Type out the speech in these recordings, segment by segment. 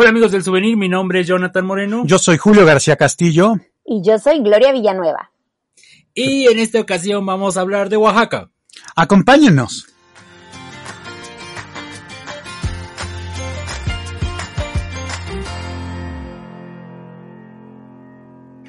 Hola amigos del souvenir, mi nombre es Jonathan Moreno. Yo soy Julio García Castillo. Y yo soy Gloria Villanueva. Y en esta ocasión vamos a hablar de Oaxaca. Acompáñenos.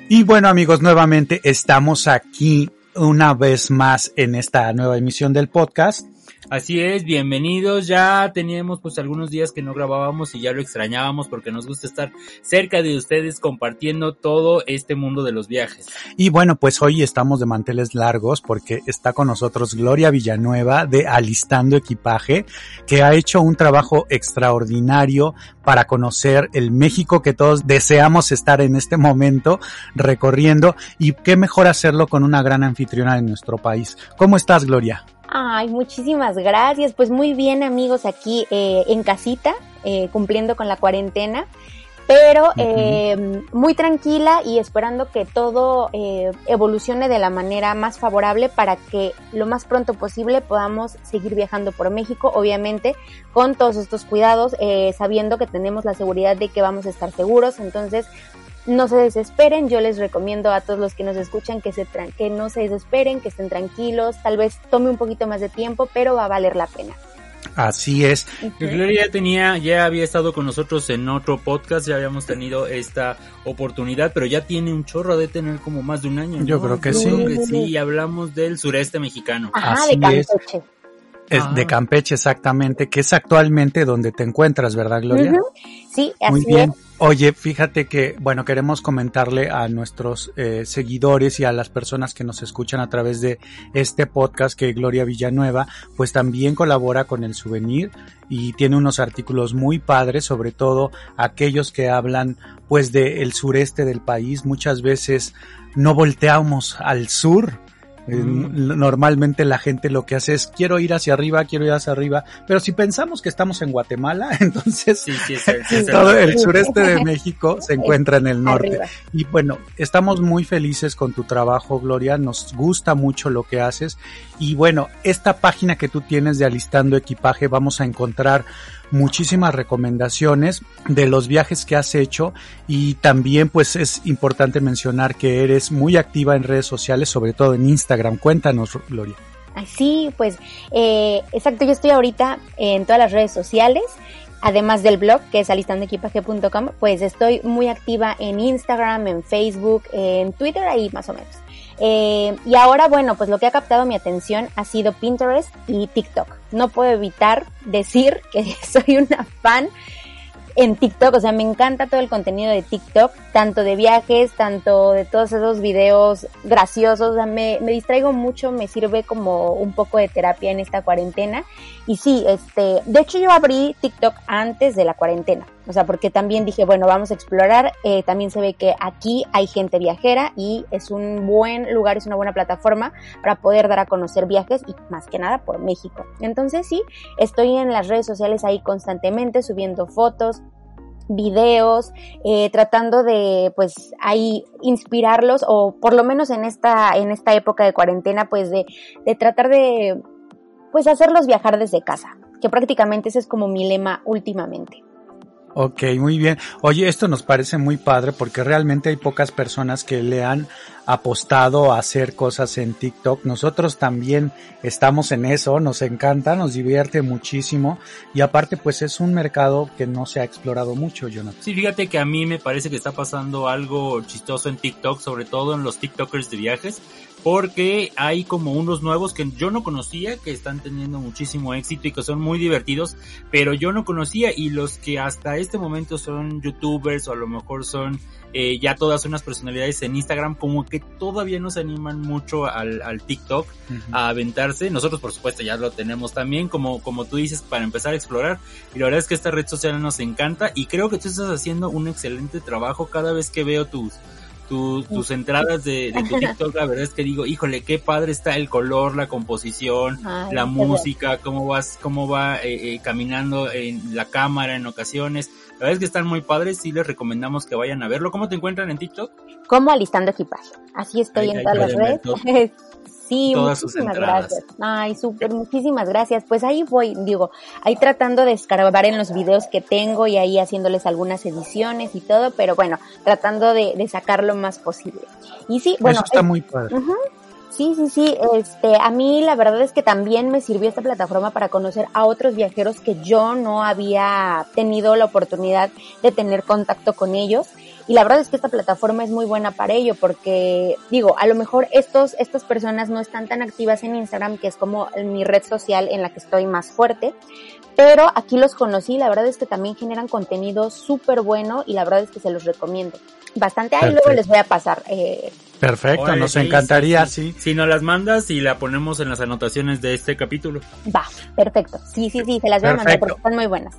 Y bueno amigos, nuevamente estamos aquí una vez más en esta nueva emisión del podcast. Así es, bienvenidos. Ya teníamos pues algunos días que no grabábamos y ya lo extrañábamos porque nos gusta estar cerca de ustedes compartiendo todo este mundo de los viajes. Y bueno, pues hoy estamos de manteles largos porque está con nosotros Gloria Villanueva de Alistando Equipaje, que ha hecho un trabajo extraordinario para conocer el México que todos deseamos estar en este momento recorriendo y qué mejor hacerlo con una gran anfitriona de nuestro país. ¿Cómo estás, Gloria? Ay, muchísimas gracias. Pues muy bien amigos aquí eh, en casita, eh, cumpliendo con la cuarentena, pero eh, muy tranquila y esperando que todo evolucione de la manera más favorable para que lo más pronto posible podamos seguir viajando por México, obviamente con todos estos cuidados, sabiendo que tenemos la seguridad de que vamos a estar seguros. Entonces, no se desesperen, yo les recomiendo a todos los que nos escuchan que, se que no se desesperen, que estén tranquilos, tal vez tome un poquito más de tiempo, pero va a valer la pena. Así es. Gloria ya tenía, ya había estado con nosotros en otro podcast, ya habíamos tenido esta oportunidad, pero ya tiene un chorro de tener como más de un año. Yo creo que sí. que sí, hablamos del sureste mexicano. Ajá, de Campeche. Es. de Campeche exactamente, que es actualmente donde te encuentras, ¿verdad, Gloria? Sí, así Muy bien. Oye, fíjate que, bueno, queremos comentarle a nuestros eh, seguidores y a las personas que nos escuchan a través de este podcast que Gloria Villanueva, pues también colabora con el souvenir y tiene unos artículos muy padres, sobre todo aquellos que hablan pues del sureste del país. Muchas veces no volteamos al sur, eh, normalmente la gente lo que hace es quiero ir hacia arriba, quiero ir hacia arriba, pero si pensamos que estamos en Guatemala, entonces todo el sureste de México se encuentra en el norte. Y bueno, estamos muy felices con tu trabajo, Gloria, nos gusta mucho lo que haces. Y bueno, esta página que tú tienes de alistando equipaje vamos a encontrar muchísimas recomendaciones de los viajes que has hecho y también pues es importante mencionar que eres muy activa en redes sociales, sobre todo en Instagram. Cuéntanos, Gloria. Sí, pues eh, exacto, yo estoy ahorita en todas las redes sociales además del blog que es alistandoequipaje.com, pues estoy muy activa en Instagram, en Facebook, en Twitter, ahí más o menos. Eh, y ahora, bueno, pues lo que ha captado mi atención ha sido Pinterest y TikTok. No puedo evitar decir que soy una fan en TikTok, o sea, me encanta todo el contenido de TikTok, tanto de viajes, tanto de todos esos videos graciosos, o sea, me, me, distraigo mucho, me sirve como un poco de terapia en esta cuarentena. Y sí, este, de hecho yo abrí TikTok antes de la cuarentena, o sea, porque también dije, bueno, vamos a explorar, eh, también se ve que aquí hay gente viajera y es un buen lugar, es una buena plataforma para poder dar a conocer viajes y más que nada por México. Entonces sí, estoy en las redes sociales ahí constantemente subiendo fotos, videos, eh, tratando de pues ahí inspirarlos o por lo menos en esta, en esta época de cuarentena pues de, de tratar de pues hacerlos viajar desde casa, que prácticamente ese es como mi lema últimamente. Ok, muy bien. Oye, esto nos parece muy padre porque realmente hay pocas personas que le han apostado a hacer cosas en TikTok. Nosotros también estamos en eso, nos encanta, nos divierte muchísimo y aparte pues es un mercado que no se ha explorado mucho, Jonathan. Sí, fíjate que a mí me parece que está pasando algo chistoso en TikTok, sobre todo en los TikTokers de viajes, porque hay como unos nuevos que yo no conocía, que están teniendo muchísimo éxito y que son muy divertidos, pero yo no conocía y los que hasta este momento son youtubers o a lo mejor son eh, ya todas unas personalidades en Instagram como que todavía no se animan mucho al, al TikTok a aventarse. Nosotros por supuesto ya lo tenemos también como, como tú dices para empezar a explorar. Y la verdad es que esta red social nos encanta y creo que tú estás haciendo un excelente trabajo. Cada vez que veo tus tus entradas de, tu TikTok, la verdad es que digo, híjole, qué padre está el color, la composición, la música, cómo vas, cómo va eh, eh, caminando en la cámara en ocasiones. La verdad es que están muy padres, sí les recomendamos que vayan a verlo. ¿Cómo te encuentran en TikTok? Como alistando equipaje. Así estoy en todas las redes. Sí, muchísimas gracias. Ay, súper, muchísimas gracias. Pues ahí voy, digo, ahí tratando de escarbar en los videos que tengo y ahí haciéndoles algunas ediciones y todo, pero bueno, tratando de, de sacar lo más posible. Y sí, bueno. Eso está muy padre. Sí, sí, sí. Este, a mí la verdad es que también me sirvió esta plataforma para conocer a otros viajeros que yo no había tenido la oportunidad de tener contacto con ellos. Y la verdad es que esta plataforma es muy buena para ello porque, digo, a lo mejor estos, estas personas no están tan activas en Instagram, que es como mi red social en la que estoy más fuerte, pero aquí los conocí, la verdad es que también generan contenido súper bueno y la verdad es que se los recomiendo. Bastante, ahí luego les voy a pasar. Eh, Perfecto, nos encantaría, sí, Si nos las mandas y la ponemos en las anotaciones de este capítulo. Va, perfecto. Sí, sí, sí, se las voy a mandar porque están muy buenas.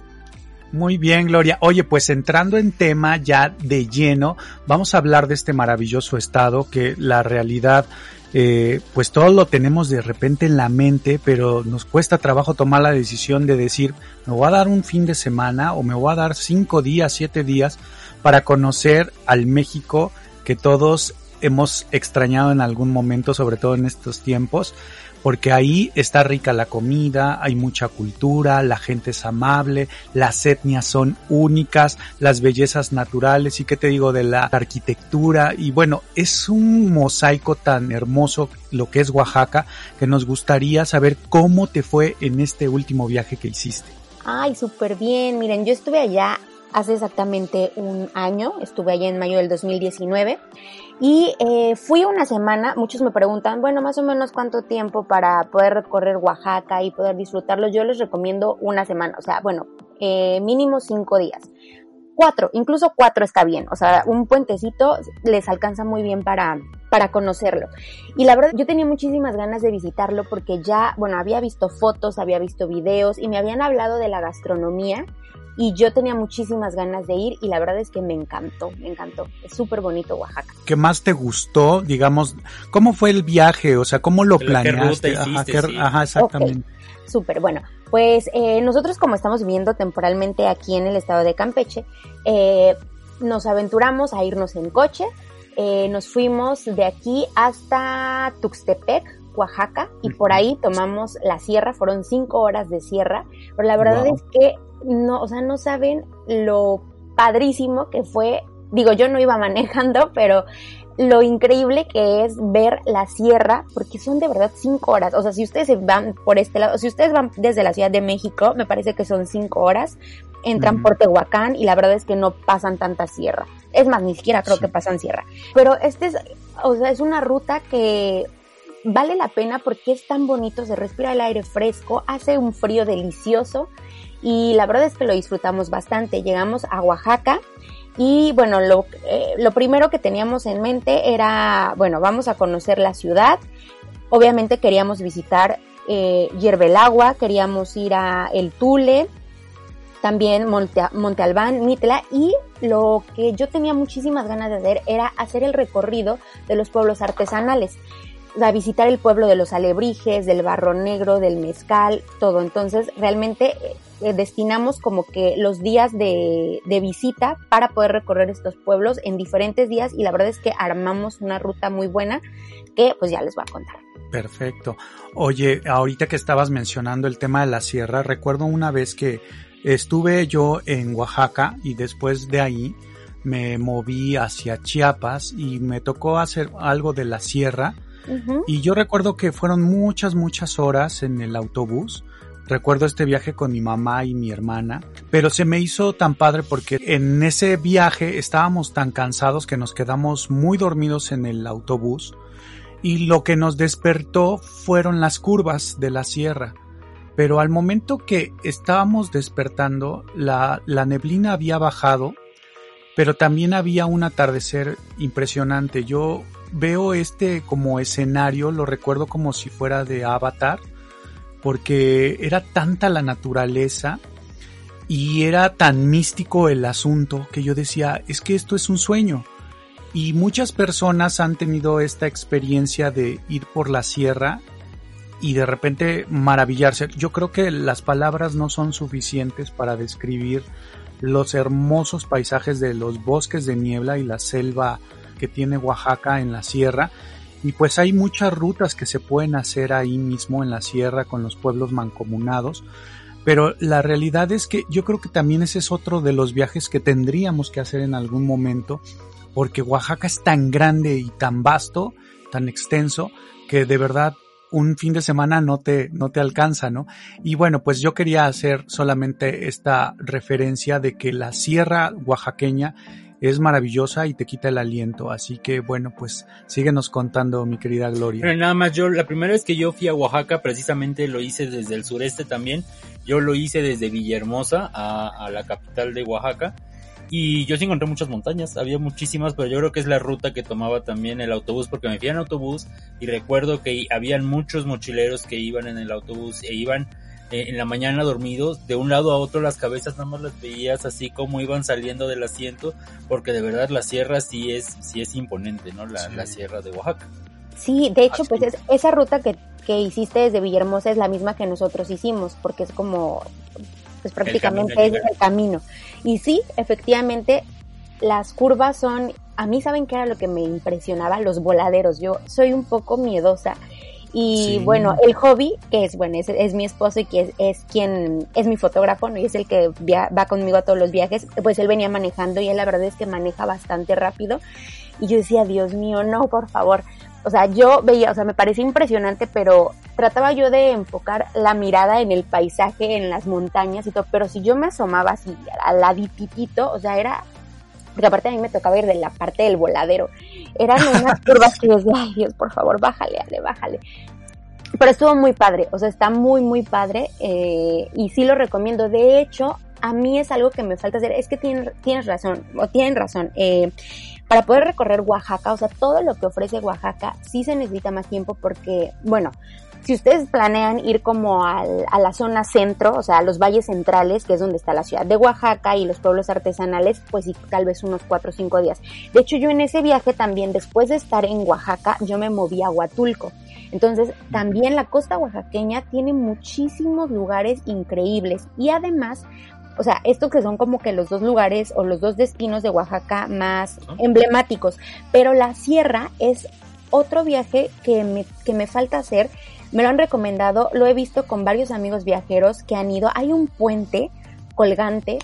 Muy bien, Gloria. Oye, pues entrando en tema ya de lleno, vamos a hablar de este maravilloso estado que la realidad, eh, pues todo lo tenemos de repente en la mente, pero nos cuesta trabajo tomar la decisión de decir, me voy a dar un fin de semana o me voy a dar cinco días, siete días para conocer al México que todos hemos extrañado en algún momento, sobre todo en estos tiempos porque ahí está rica la comida, hay mucha cultura, la gente es amable, las etnias son únicas, las bellezas naturales y qué te digo de la arquitectura y bueno, es un mosaico tan hermoso lo que es Oaxaca que nos gustaría saber cómo te fue en este último viaje que hiciste. Ay, súper bien. Miren, yo estuve allá hace exactamente un año, estuve allá en mayo del 2019 y eh, fui una semana, muchos me preguntan, bueno, más o menos cuánto tiempo para poder recorrer Oaxaca y poder disfrutarlo. Yo les recomiendo una semana, o sea, bueno, eh, mínimo cinco días. Cuatro, incluso cuatro está bien, o sea, un puentecito les alcanza muy bien para, para conocerlo. Y la verdad, yo tenía muchísimas ganas de visitarlo porque ya, bueno, había visto fotos, había visto videos y me habían hablado de la gastronomía y yo tenía muchísimas ganas de ir y la verdad es que me encantó, me encantó. Es súper bonito Oaxaca. ¿Qué más te gustó? Digamos, ¿cómo fue el viaje? O sea, ¿cómo lo planeaste? ajá, exactamente. Súper, bueno, pues eh, nosotros como estamos viviendo temporalmente aquí en el estado de Campeche, eh, nos aventuramos a irnos en coche, eh, nos fuimos de aquí hasta Tuxtepec, Oaxaca, y por ahí tomamos la sierra, fueron cinco horas de sierra, pero la verdad es que no, o sea, no saben lo padrísimo que fue, digo, yo no iba manejando, pero lo increíble que es ver la sierra, porque son de verdad cinco horas. O sea, si ustedes van por este lado, si ustedes van desde la Ciudad de México, me parece que son cinco horas, entran por Tehuacán y la verdad es que no pasan tanta sierra. Es más, ni siquiera creo que pasan sierra. Pero este es, o sea, es una ruta que vale la pena porque es tan bonito, se respira el aire fresco, hace un frío delicioso y la verdad es que lo disfrutamos bastante. Llegamos a Oaxaca y bueno, lo, eh, lo primero que teníamos en mente era, bueno, vamos a conocer la ciudad. Obviamente queríamos visitar eh, Agua, queríamos ir a El Tule, también Monte, Monte Albán, Mitla y lo que yo tenía muchísimas ganas de hacer era hacer el recorrido de los pueblos artesanales a visitar el pueblo de los alebrijes, del barro negro, del mezcal, todo. Entonces, realmente eh, eh, destinamos como que los días de, de, visita para poder recorrer estos pueblos en diferentes días y la verdad es que armamos una ruta muy buena que pues ya les voy a contar. Perfecto. Oye, ahorita que estabas mencionando el tema de la sierra, recuerdo una vez que estuve yo en Oaxaca y después de ahí me moví hacia Chiapas y me tocó hacer algo de la sierra y yo recuerdo que fueron muchas, muchas horas en el autobús. Recuerdo este viaje con mi mamá y mi hermana, pero se me hizo tan padre porque en ese viaje estábamos tan cansados que nos quedamos muy dormidos en el autobús y lo que nos despertó fueron las curvas de la sierra. Pero al momento que estábamos despertando, la, neblina había bajado, pero también había un atardecer impresionante. Yo veo este como escenario, lo recuerdo como si fuera de Avatar, porque era tanta la naturaleza y era tan místico el asunto que yo decía, es que esto es un sueño. Y muchas personas han tenido esta experiencia de ir por la sierra y de repente maravillarse. Yo creo que las palabras no son suficientes para describir los hermosos paisajes de los bosques de niebla y la selva que tiene Oaxaca en la sierra y pues hay muchas rutas que se pueden hacer ahí mismo en la sierra con los pueblos mancomunados. Pero la realidad es que yo creo que también ese es otro de los viajes que tendríamos que hacer en algún momento, porque Oaxaca es tan grande y tan vasto, tan extenso, que de verdad un fin de semana no te, no te alcanza, ¿no? Y bueno, pues yo quería hacer solamente esta referencia de que la sierra oaxaqueña es maravillosa y te quita el aliento. Así que bueno, pues síguenos contando, mi querida Gloria. nada más, yo la primera vez que yo fui a Oaxaca, precisamente lo hice desde el sureste también. Yo lo hice desde Villahermosa a, a la capital de Oaxaca. Y yo sí encontré muchas montañas, había muchísimas, pero yo creo que es la ruta que tomaba también el autobús, porque me fui en autobús y recuerdo que habían muchos mochileros que iban en el autobús e iban eh, en la mañana dormidos, de un lado a otro las cabezas nada más las veías así como iban saliendo del asiento, porque de verdad la sierra sí es, sí es imponente, ¿no? La, la sierra de Oaxaca. Sí, de hecho, pues es, esa ruta que, que hiciste desde Villahermosa es la misma que nosotros hicimos, porque es como, pues prácticamente es el camino. Y sí, efectivamente, las curvas son, a mí saben que era lo que me impresionaba, los voladeros. Yo soy un poco miedosa y bueno, el hobby, que es, bueno, es, es mi esposo y que es, es, quien es mi fotógrafo, ¿no? Y es el que va conmigo a todos los viajes, pues él venía manejando y él la verdad es que maneja bastante rápido. Y yo decía, Dios mío, no, por favor. O sea, yo veía, o sea, me parecía impresionante, pero trataba yo de enfocar la mirada en el paisaje, en las montañas y todo, pero si yo me asomaba así al ladititito, o sea, era porque aparte a mí me tocaba ir de la parte del voladero. Eran unas curvas que yo decía, ay Dios, por favor, bájale, ale, bájale. Pero estuvo muy padre, o sea, está muy, muy padre eh, y sí lo recomiendo. De hecho, a mí es algo que me falta hacer. Es que tienes, tienes razón, o tienen razón. Eh, para poder recorrer Oaxaca, o sea, todo lo que ofrece Oaxaca, sí se necesita más tiempo porque, bueno, si ustedes planean ir como al, a la zona centro, o sea, a los valles centrales, que es donde está la ciudad de Oaxaca y los pueblos artesanales, pues sí, tal vez unos cuatro o cinco días. De hecho, yo en ese viaje también, después de estar en Oaxaca, yo me moví a Huatulco. Entonces, también la costa oaxaqueña tiene muchísimos lugares increíbles y además o sea, estos que son como que los dos lugares o los dos destinos de Oaxaca más emblemáticos, pero la sierra es otro viaje que me, que me falta hacer, me lo han recomendado, lo he visto con varios amigos viajeros que han ido, hay un puente colgante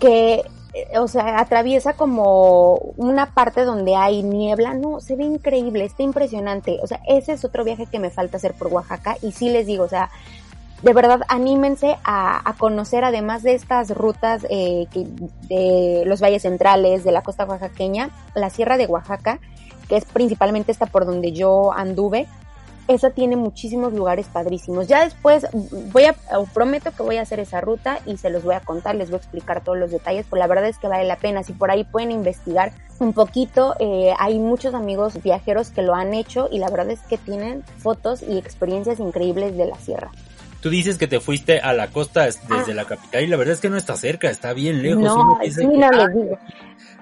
que eh, o sea, atraviesa como una parte donde hay niebla, no, se ve increíble, está impresionante, o sea, ese es otro viaje que me falta hacer por Oaxaca y sí les digo, o sea, de verdad anímense a, conocer además de estas rutas eh, de los valles centrales, de la costa oaxaqueña, la sierra de Oaxaca, que es principalmente esta por donde yo anduve. Esa tiene muchísimos lugares padrísimos. Ya después voy a, prometo que voy a hacer esa ruta y se los voy a contar, les voy a explicar todos los detalles, pues la verdad es que vale la pena. Si por ahí pueden investigar un poquito, eh, hay muchos amigos viajeros que lo han hecho y la verdad es que tienen fotos y experiencias increíbles de la sierra. Tú dices que te fuiste a la costa desde ah. la capital y la verdad es que no está cerca, está bien lejos. No, sí, no digo.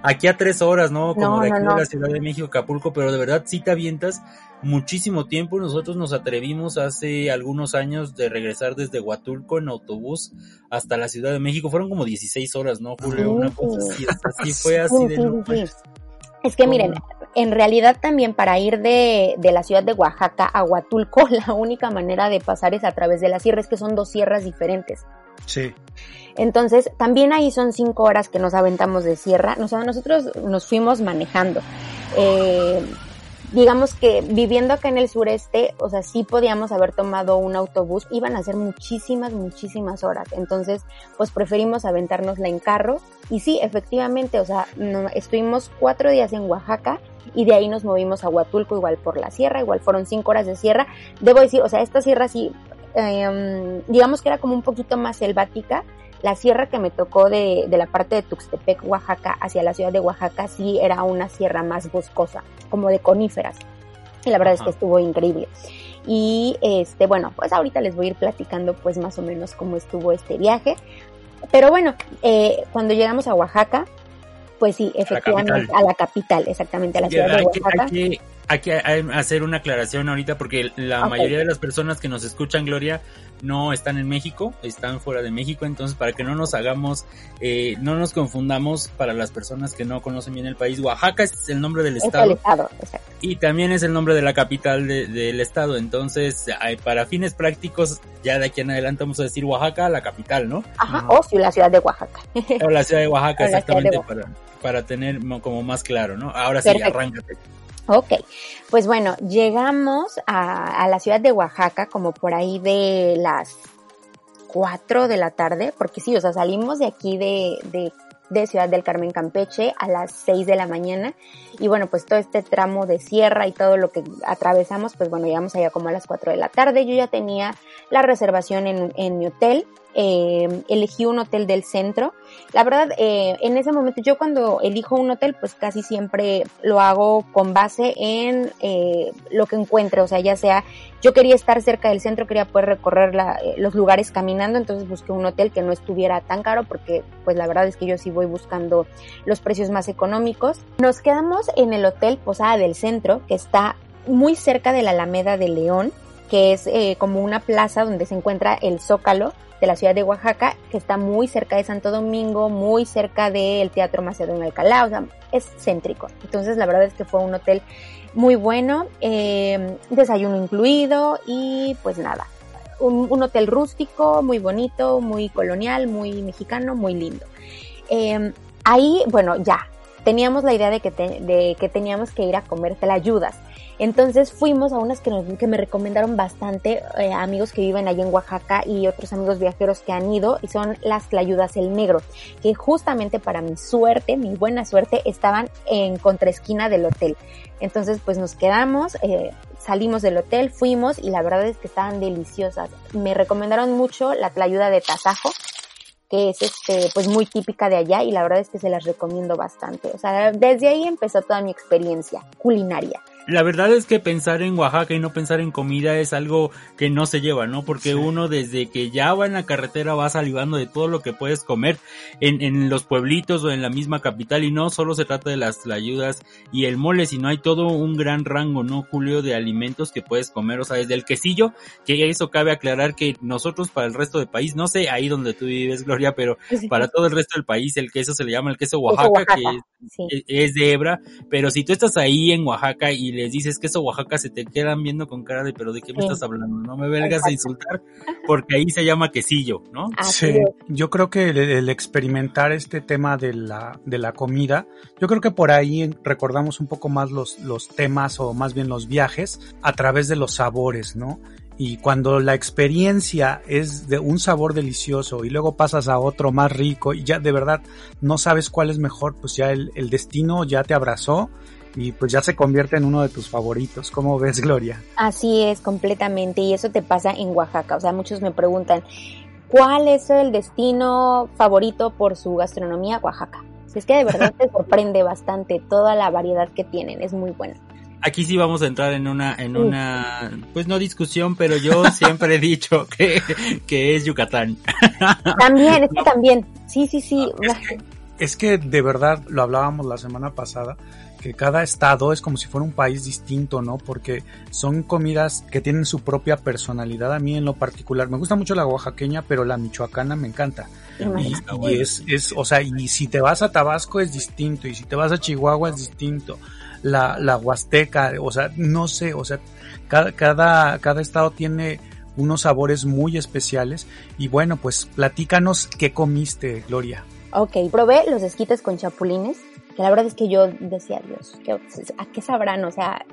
Aquí a tres horas, ¿no? Como de aquí de la Ciudad de México, Acapulco, pero de verdad sí te avientas muchísimo tiempo. Nosotros nos atrevimos hace algunos años de regresar desde Huatulco en autobús hasta la Ciudad de México. Fueron como 16 horas, ¿no, Julio? Una cosa así, así fue así de Es que miren, en realidad también para ir de, de, la ciudad de Oaxaca a Huatulco, la única manera de pasar es a través de las sierras, que son dos sierras diferentes. Sí. Entonces, también ahí son cinco horas que nos aventamos de sierra. O sea, nosotros nos fuimos manejando. Eh, digamos que viviendo acá en el sureste, o sea, sí podíamos haber tomado un autobús, iban a ser muchísimas, muchísimas horas. Entonces, pues preferimos aventárnosla en carro. Y sí, efectivamente, o sea, estuvimos cuatro días en Oaxaca y de ahí nos movimos a Huatulco, igual por la sierra, igual fueron cinco horas de sierra. Debo decir, o sea, esta sierra sí, em, digamos que era como un poquito más selvática, la sierra que me tocó de, de, la parte de Tuxtepec, Oaxaca, hacia la ciudad de Oaxaca, sí era una sierra más boscosa, como de coníferas. Y la verdad es que estuvo increíble. Y este, bueno, pues ahorita les voy a ir platicando pues más o menos cómo estuvo este viaje. Pero bueno, eh, cuando llegamos a Oaxaca, pues sí, efectivamente, a la capital, exactamente, a la ciudad de Oaxaca. Hay que, hacer una aclaración ahorita porque la mayoría de las personas que nos escuchan, Gloria, no están en México, están fuera de México, entonces para que no nos hagamos, eh, no nos confundamos para las personas que no conocen bien el país, Oaxaca es el nombre del estado. Y también es el nombre de la capital del estado, entonces para fines prácticos, ya de aquí en adelante vamos a decir Oaxaca, la capital, ¿no? Ajá, o la ciudad de Oaxaca. O la ciudad de Oaxaca, exactamente, Para, para tener como más claro, ¿no? Ahora sí, arráncate. Ok, pues bueno, llegamos a, la ciudad de Oaxaca como por ahí de las 4 de la tarde, porque sí, o sea, salimos de aquí de, de, Ciudad del Carmen Campeche a las 6 de la mañana. Y bueno, pues todo este tramo de sierra y todo lo que atravesamos, pues bueno, llegamos allá como a las 4 de la tarde, yo ya tenía la reservación en, en mi hotel, eh, elegí un hotel del centro. La verdad, eh, en ese momento yo cuando elijo un hotel, pues casi siempre lo hago con base en eh, lo que encuentre, o sea, ya sea, yo quería estar cerca del centro, quería poder recorrer la, eh, los lugares caminando, entonces busqué un hotel que no estuviera tan caro, porque pues la verdad es que yo sí voy buscando los precios más económicos. Nos quedamos en el hotel Posada del Centro, que está muy cerca de la Alameda de León, que es eh, como una plaza donde se encuentra el Zócalo de la ciudad de Oaxaca, que está muy cerca de Santo Domingo, muy cerca del Teatro Macedonio Alcalá, o sea, es céntrico. Entonces, la verdad es que fue un hotel muy bueno, eh, desayuno incluido y pues nada, un, hotel rústico, muy bonito, muy colonial, muy mexicano, muy lindo. Eh, ahí, bueno, ya, teníamos la idea de que, de que teníamos que ir a comer ayudas. Entonces fuimos a unas que, me recomendaron bastante eh, amigos que viven allí en Oaxaca y otros amigos viajeros que han ido y son las Tlayudas El Negro, que justamente para mi suerte, mi buena suerte, estaban en contraesquina del hotel. Entonces pues nos quedamos, eh, salimos del hotel, fuimos y la verdad es que estaban deliciosas. Me recomendaron mucho la Tlayuda de Tasajo, que es este, pues muy típica de allá y la verdad es que se las recomiendo bastante. O sea, desde ahí empezó toda mi experiencia culinaria. La verdad es que pensar en Oaxaca y no pensar en comida es algo que no se lleva, ¿no? Porque uno desde que ya va en la carretera va salivando de todo lo que puedes comer en, en los pueblitos o en la misma capital. Y no solo se trata de las ayudas y el mole, sino hay todo un gran rango, ¿no, Julio, de alimentos que puedes comer, o sea, desde el quesillo, que eso cabe aclarar que nosotros para el resto del país, no sé ahí donde tú vives, Gloria, pero para todo el resto del país el queso se le llama el queso Oaxaca, que es, es de hebra, pero si tú estás ahí en Oaxaca y les dices que eso Oaxaca se te quedan viendo con cara de pero de qué me estás hablando, no me vengas a insultar porque ahí se llama quesillo, ¿no? sí, yo creo que el, experimentar este tema de la, de la comida, yo creo que por ahí recordamos un poco más los, los temas o más bien los viajes a través de los sabores, ¿no? Y cuando la experiencia es de un sabor delicioso y luego pasas a otro más rico y ya de verdad no sabes cuál es mejor, pues ya el, el destino ya te abrazó y pues ya se convierte en uno de tus favoritos. ¿Cómo ves, Gloria? Así es, completamente. Y eso te pasa en Oaxaca. O sea, muchos me preguntan, ¿cuál es el destino favorito por su gastronomía? Oaxaca. Si es que de verdad te sorprende bastante toda la variedad que tienen. Es muy bueno. Aquí sí vamos a entrar en una, en una, pues no discusión, pero yo siempre he dicho que, que es Yucatán. También, es que también. Sí, sí, sí. es que de verdad, lo hablábamos la semana pasada, que cada estado es como si fuera un país distinto, ¿no? Porque son comidas que tienen su propia personalidad. A mí en lo particular, me gusta mucho la oaxaqueña, pero la michoacana me encanta. Y, es, es, o sea, y si te vas a Tabasco es distinto, y si te vas a Chihuahua es distinto. La, la Huasteca, o sea, no sé, o sea, cada, cada, cada estado tiene unos sabores muy especiales. Y bueno, pues platícanos qué comiste, Gloria. Ok, probé los esquites con chapulines que la verdad es que yo decía, Dios, ¿a qué sabrán? O sea,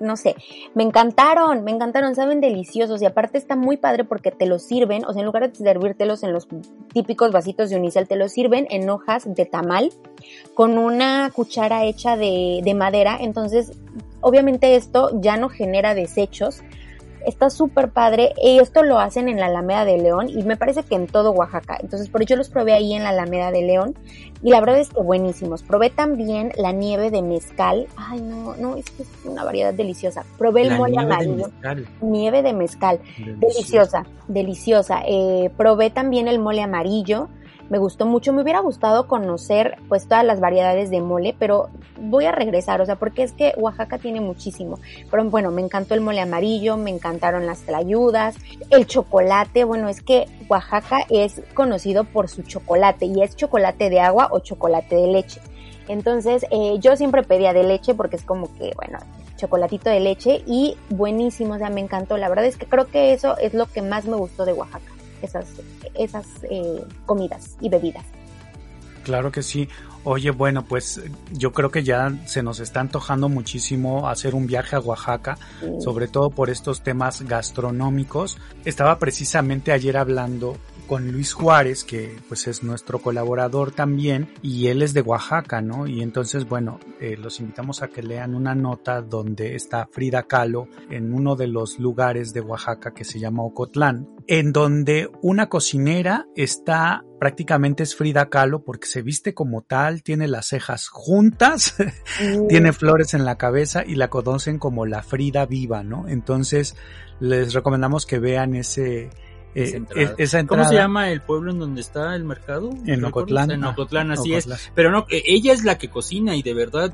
no sé, me encantaron, me encantaron, saben deliciosos. Y aparte está muy padre porque te los sirven, o sea, en lugar de servírtelos en los típicos vasitos de unicel, te los sirven en hojas de tamal con una cuchara hecha de, de madera, entonces obviamente esto ya no genera desechos, está súper padre y esto lo hacen en la Alameda de León y me parece que en todo Oaxaca. Entonces, por yo los probé ahí en la Alameda de León y la verdad es que buenísimos. Probé también la nieve de mezcal. Ay, no, no, es que es una variedad deliciosa. Probé el mole amarillo. nieve de mezcal. Deliciosa, deliciosa. Eh, probé también el mole amarillo me gustó mucho. Me hubiera gustado conocer pues todas las variedades de mole, pero voy a regresar, o sea, porque es que Oaxaca tiene muchísimo. Pero bueno, me encantó el mole amarillo, me encantaron las tlayudas, el chocolate, bueno, es que Oaxaca es conocido por su chocolate y es chocolate de agua o chocolate de leche. Entonces, eh, yo siempre pedía de leche porque es como que, bueno, chocolatito de leche y buenísimo, o sea, me encantó. La verdad es que creo que eso es lo que más me gustó de Oaxaca, esas, esas eh, comidas y bebidas. Claro que sí. Oye, bueno, pues yo creo que ya se nos está antojando muchísimo hacer un viaje a Oaxaca, sobre todo por estos temas gastronómicos. Estaba precisamente ayer hablando con Luis Juárez, que pues es nuestro colaborador también, y él es de Oaxaca, ¿no? Y entonces, bueno, eh, los invitamos a que lean una nota donde está Frida Kahlo en uno de los lugares de Oaxaca que se llama Ocotlán, en donde una cocinera está prácticamente es Frida Kahlo porque se viste como tal, tiene las cejas juntas, tiene flores en la cabeza y la conocen como la Frida viva, ¿no? Entonces les recomendamos que vean ese eh, esa, entrada. ¿Cómo se llama el pueblo en donde está el mercado? En Ocotlán. En Ocotlán, así es. Pero no, eh, ella es la que cocina y de verdad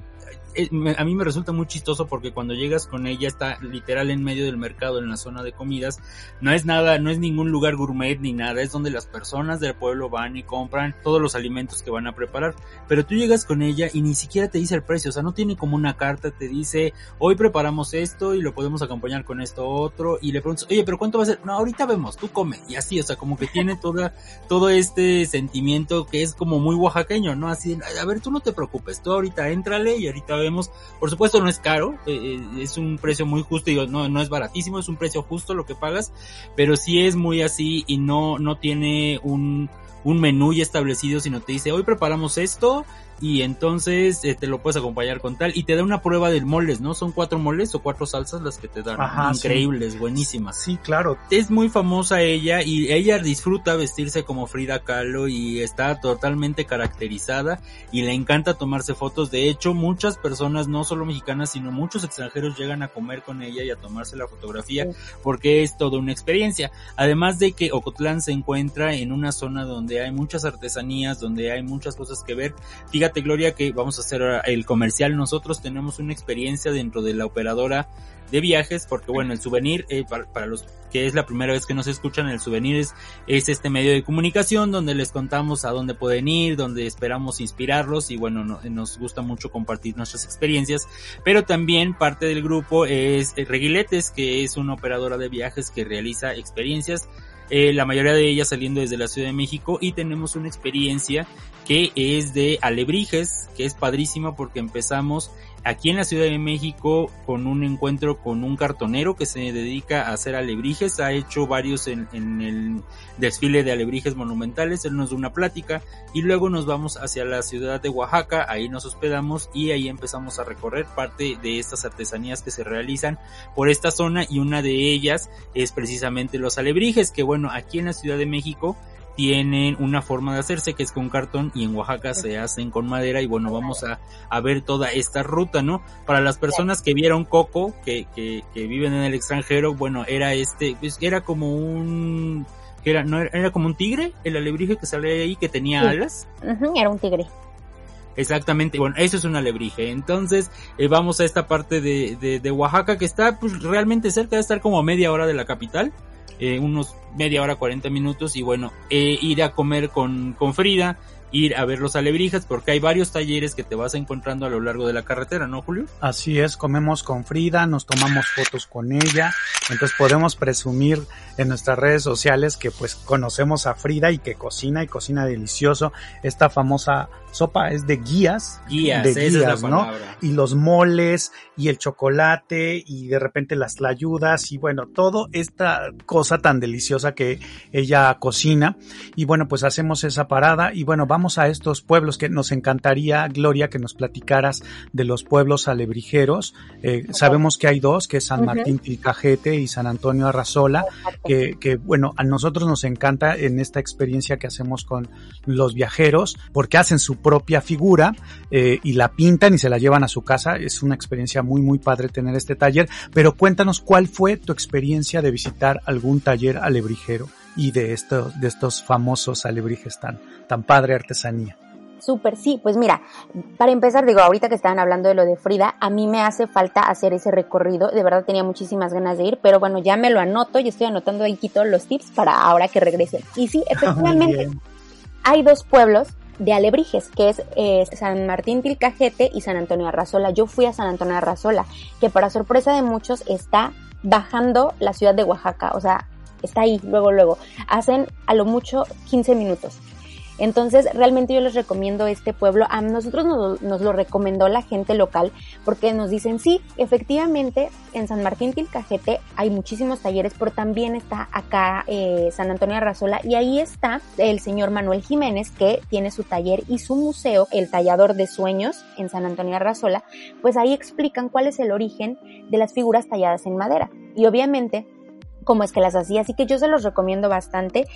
a mí me resulta muy chistoso porque cuando llegas con ella está literal en medio del mercado, en la zona de comidas. No es nada, no es ningún lugar gourmet ni nada, es donde las personas del pueblo van y compran todos los alimentos que van a preparar. Pero tú llegas con ella y ni siquiera te dice el precio, o sea, no tiene como una carta, te dice, hoy preparamos esto y lo podemos acompañar con esto otro. Y le preguntas, oye, pero ¿cuánto va a ser? No, ahorita vemos, tú come. Y así, o sea, como que tiene toda, todo este sentimiento que es como muy oaxaqueño, ¿no? Así, a ver, tú no te preocupes, tú ahorita éntrale y ahorita vemos. Por supuesto no es caro, eh, eh, es un precio muy justo, y no, no es baratísimo, es un precio justo lo que pagas, pero sí es muy así y no, no tiene un, un menú ya establecido, sino te dice, hoy preparamos esto y entonces eh, te lo puedes acompañar con tal y te da una prueba del moles, ¿no? Son cuatro moles o cuatro salsas las que te dan. Increíbles, buenísimas. Sí, claro. Es muy famosa ella y ella disfruta vestirse como Frida Kahlo y está totalmente caracterizada y le encanta tomarse fotos. De hecho, muchas personas, no solo mexicanas, sino muchos extranjeros llegan a comer con ella y a tomarse la fotografía porque es toda una experiencia. Además de que Ocotlán se encuentra en una zona donde hay muchas artesanías, donde hay muchas cosas que ver. Fíjate Gloria, que vamos a hacer el comercial. Nosotros tenemos una experiencia dentro de la operadora de viajes, porque bueno, el souvenir, eh, para, los que es la primera vez que nos escuchan, el souvenir es, este medio de comunicación donde les contamos a dónde pueden ir, donde esperamos inspirarlos y bueno, nos gusta mucho compartir nuestras experiencias, pero también parte del grupo es eh, Reguiletes, que es una operadora de viajes que realiza experiencias eh, la mayoría de ellas saliendo desde la Ciudad de México y tenemos una experiencia que es de alebrijes, que es padrísima porque empezamos aquí en la Ciudad de México con un encuentro con un cartonero que se dedica a hacer alebrijes, ha hecho varios en, el desfile de alebrijes monumentales, él nos da una plática y luego nos vamos hacia la ciudad de Oaxaca, ahí nos hospedamos y ahí empezamos a recorrer parte de estas artesanías que se realizan por esta zona y una de ellas es precisamente los alebrijes, que bueno, aquí en la Ciudad de México tienen una forma de hacerse que es con cartón y en Oaxaca se hacen con madera y bueno, vamos a, a ver toda esta ruta, ¿no? Para las personas que vieron Coco, que, que, que viven en el extranjero, bueno, era este, pues era como un, que era, no, era como un tigre, el alebrije que sale ahí que tenía alas. era un tigre. Exactamente, bueno, eso es un alebrije. Entonces, eh, vamos a esta parte de, de, de, Oaxaca que está pues realmente cerca de estar como a media hora de la capital. Eh, unos media hora, 40 minutos y bueno, eh, ir a comer con, con Frida, ir a ver los alebrijas porque hay varios talleres que te vas encontrando a lo largo de la carretera, ¿no, Julio? Así es, comemos con Frida, nos tomamos fotos con ella, entonces podemos presumir en nuestras redes sociales que pues conocemos a Frida y que cocina y cocina delicioso. Esta famosa sopa es de guías, guías, de guías, ¿no? Y los moles y el chocolate y de repente las tlayudas y bueno, todo esta cosa tan deliciosa que ella cocina. Y bueno, pues hacemos esa parada y bueno, vamos a estos pueblos que nos encantaría, Gloria, que nos platicaras de los pueblos alebrijeros. Eh, sabemos que hay dos, que es San Martín Tilcajete y San Antonio Arrazola, que, que bueno, a nosotros nos encanta en esta experiencia que hacemos con los viajeros porque hacen su propia figura eh, y la pintan y se la llevan a su casa. Es una experiencia muy, muy padre tener este taller. Pero cuéntanos cuál fue tu experiencia de visitar algún taller alebrijero. y de estos, de estos famosos alebrijes tan, tan padre artesanía. Súper, sí, pues mira, para empezar, digo, ahorita que estaban hablando de lo de Frida, a mí me hace falta hacer ese recorrido, de verdad tenía muchísimas ganas de ir, pero bueno, ya me lo anoto y estoy anotando aquí todos los tips para ahora que regrese. Y sí, efectivamente, hay dos pueblos de Alebrijes, que es eh, San Martín Tilcajete y San Antonio Arrazola. Yo fui a San Antonio Arrazola, que para sorpresa de muchos está bajando la ciudad de Oaxaca, o sea, está ahí, luego, luego. Hacen a lo mucho 15 minutos. Entonces, realmente yo les recomiendo este pueblo. A nosotros nos, lo recomendó la gente local porque nos dicen, sí, efectivamente, en San Martín Tilcajete hay muchísimos talleres, pero también está acá eh, San Antonio Arrazola y ahí está el señor Manuel Jiménez que tiene su taller y su museo, el Tallador de Sueños en San Antonio Arrazola, pues ahí explican cuál es el origen de las figuras talladas en madera. Y obviamente cómo es que las hacía. Así que yo se los recomiendo bastante.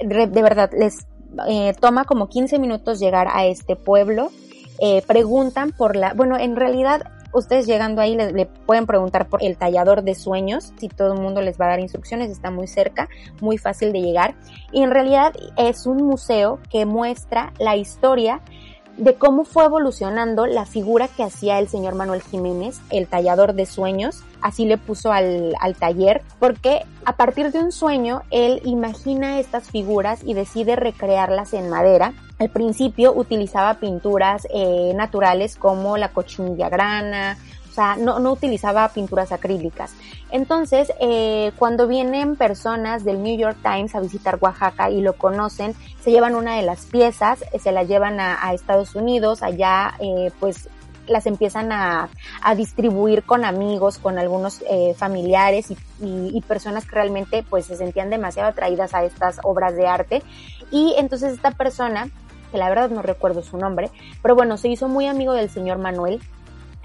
De verdad, les eh, toma como 15 minutos llegar a este pueblo. Eh, preguntan por la, bueno, en realidad ustedes llegando ahí le, pueden preguntar por el tallador de sueños, si todo el mundo les va a dar instrucciones, está muy cerca, muy fácil de llegar. Y en realidad es un museo que muestra la historia de cómo fue evolucionando la figura que hacía el señor Manuel Jiménez, el tallador de sueños, así le puso al, al, taller, porque a partir de un sueño él imagina estas figuras y decide recrearlas en madera. Al principio utilizaba pinturas eh, naturales como la cochinilla grana, o sea, no, no utilizaba pinturas acrílicas. Entonces, eh, cuando vienen personas del New York Times a visitar Oaxaca y lo conocen, se llevan una de las piezas, eh, se la llevan a, Estados Unidos, allá pues las empiezan a, a, distribuir con amigos, con algunos eh, familiares y, y, personas que realmente pues se sentían demasiado atraídas a estas obras de arte. Y entonces esta persona, que la verdad no recuerdo su nombre, pero bueno, se hizo muy amigo del señor Manuel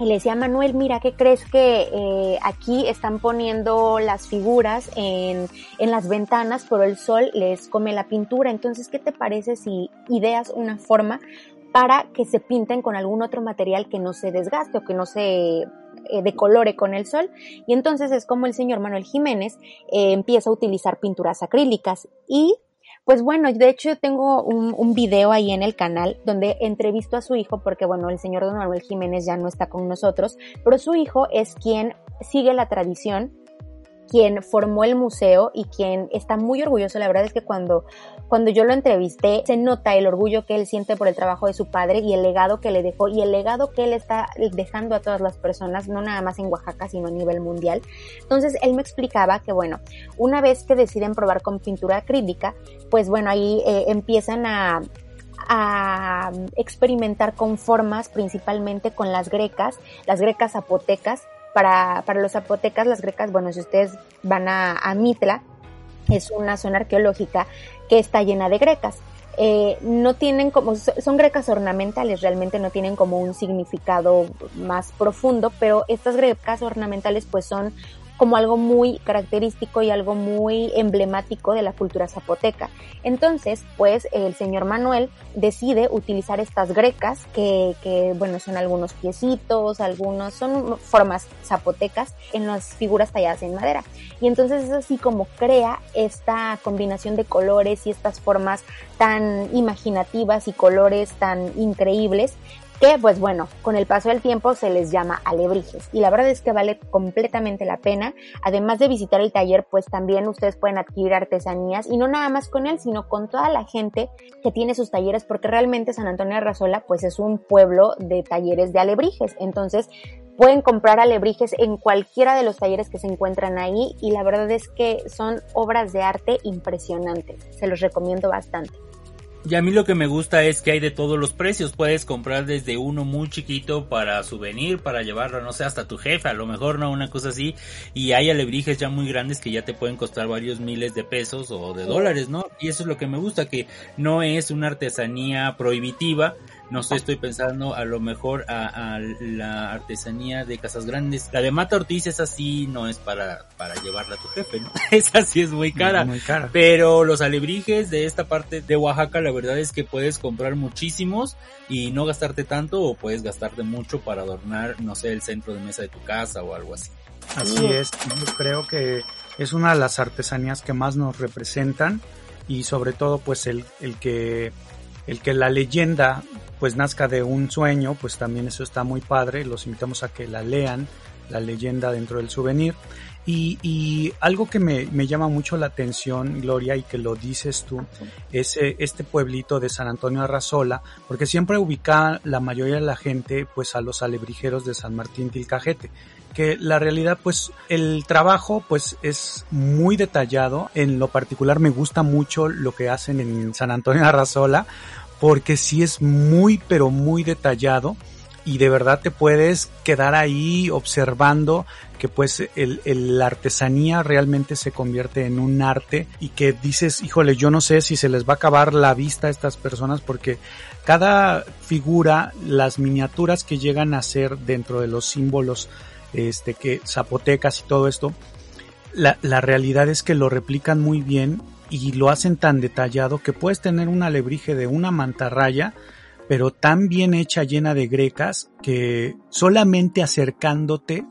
y le decía Manuel, mira, ¿qué crees que eh, aquí están poniendo las figuras en, en las ventanas, pero el sol les come la pintura? Entonces, ¿qué te parece si ideas una forma para que se pinten con algún otro material que no se desgaste o que no se eh, decolore con el sol. Y entonces es como el señor Manuel Jiménez eh, empieza a utilizar pinturas acrílicas y pues bueno, de hecho tengo un, un, video ahí en el canal donde entrevisto a su hijo porque bueno, el señor Don Manuel Jiménez ya no está con nosotros, pero su hijo es quien sigue la tradición quien formó el museo y quien está muy orgulloso. La verdad es que cuando, cuando yo lo entrevisté, se nota el orgullo que él siente por el trabajo de su padre y el legado que le dejó y el legado que él está dejando a todas las personas, no nada más en Oaxaca, sino a nivel mundial. Entonces, él me explicaba que, bueno, una vez que deciden probar con pintura acrílica, pues bueno, ahí eh, empiezan a, a experimentar con formas, principalmente con las grecas, las grecas zapotecas, para, para los zapotecas, las grecas, bueno, si ustedes van a, Mitla, es una zona arqueológica que está llena de grecas. Eh, no tienen como, son grecas ornamentales, realmente no tienen como un significado más profundo, pero estas grecas ornamentales pues son como algo muy característico y algo muy emblemático de la cultura zapoteca. Entonces, pues el señor Manuel decide utilizar estas grecas, que, que bueno, son algunos piecitos, algunos, son formas zapotecas en las figuras talladas en madera. Y entonces es así como crea esta combinación de colores y estas formas tan imaginativas y colores tan increíbles que pues bueno, con el paso del tiempo se les llama alebrijes y la verdad es que vale completamente la pena. Además de visitar el taller, pues también ustedes pueden adquirir artesanías y no nada más con él, sino con toda la gente que tiene sus talleres porque realmente San Antonio de Razola pues es un pueblo de talleres de alebrijes. Entonces, pueden comprar alebrijes en cualquiera de los talleres que se encuentran ahí y la verdad es que son obras de arte impresionantes. Se los recomiendo bastante. Y a mí lo que me gusta es que hay de todos los precios. Puedes comprar desde uno muy chiquito para souvenir, para llevarlo, no sé, hasta tu jefe, a lo mejor no, una cosa así. Y hay alebrijes ya muy grandes que ya te pueden costar varios miles de pesos o de dólares, ¿no? Y eso es lo que me gusta, que no es una artesanía prohibitiva, no sé, estoy pensando a lo mejor a, la artesanía de Casas Grandes. La de Mata Ortiz, esa sí no es para, para llevarla a tu jefe, ¿no? esa sí es muy cara. Muy cara. Pero los alebrijes de esta parte de Oaxaca, la verdad es que puedes comprar muchísimos y no gastarte tanto o puedes gastarte mucho para adornar, no sé, el centro de mesa de tu casa o algo así. Así es, yo creo que es una de las artesanías que más nos representan y sobre todo pues el, el que el que la leyenda pues nazca de un sueño, pues también eso está muy padre, los invitamos a que la lean, la leyenda dentro del souvenir. Y, y algo que me, me, llama mucho la atención, Gloria, y que lo dices tú, es eh, este pueblito de San Antonio Arrazola, porque siempre ubica la mayoría de la gente pues a los alebrijeros de San Martín Tilcajete que la realidad pues el trabajo pues es muy detallado en lo particular me gusta mucho lo que hacen en San Antonio Arrazola porque sí es muy pero muy detallado y de verdad te puedes quedar ahí observando que pues el, el, la artesanía realmente se convierte en un arte y que dices, híjole, yo no sé si se les va a acabar la vista a estas personas porque cada figura, las miniaturas que llegan a ser dentro de los símbolos, este, que zapotecas y todo esto, la, la realidad es que lo replican muy bien y lo hacen tan detallado que puedes tener un alebrije de una mantarraya pero tan bien hecha, llena de grecas, que solamente acercándote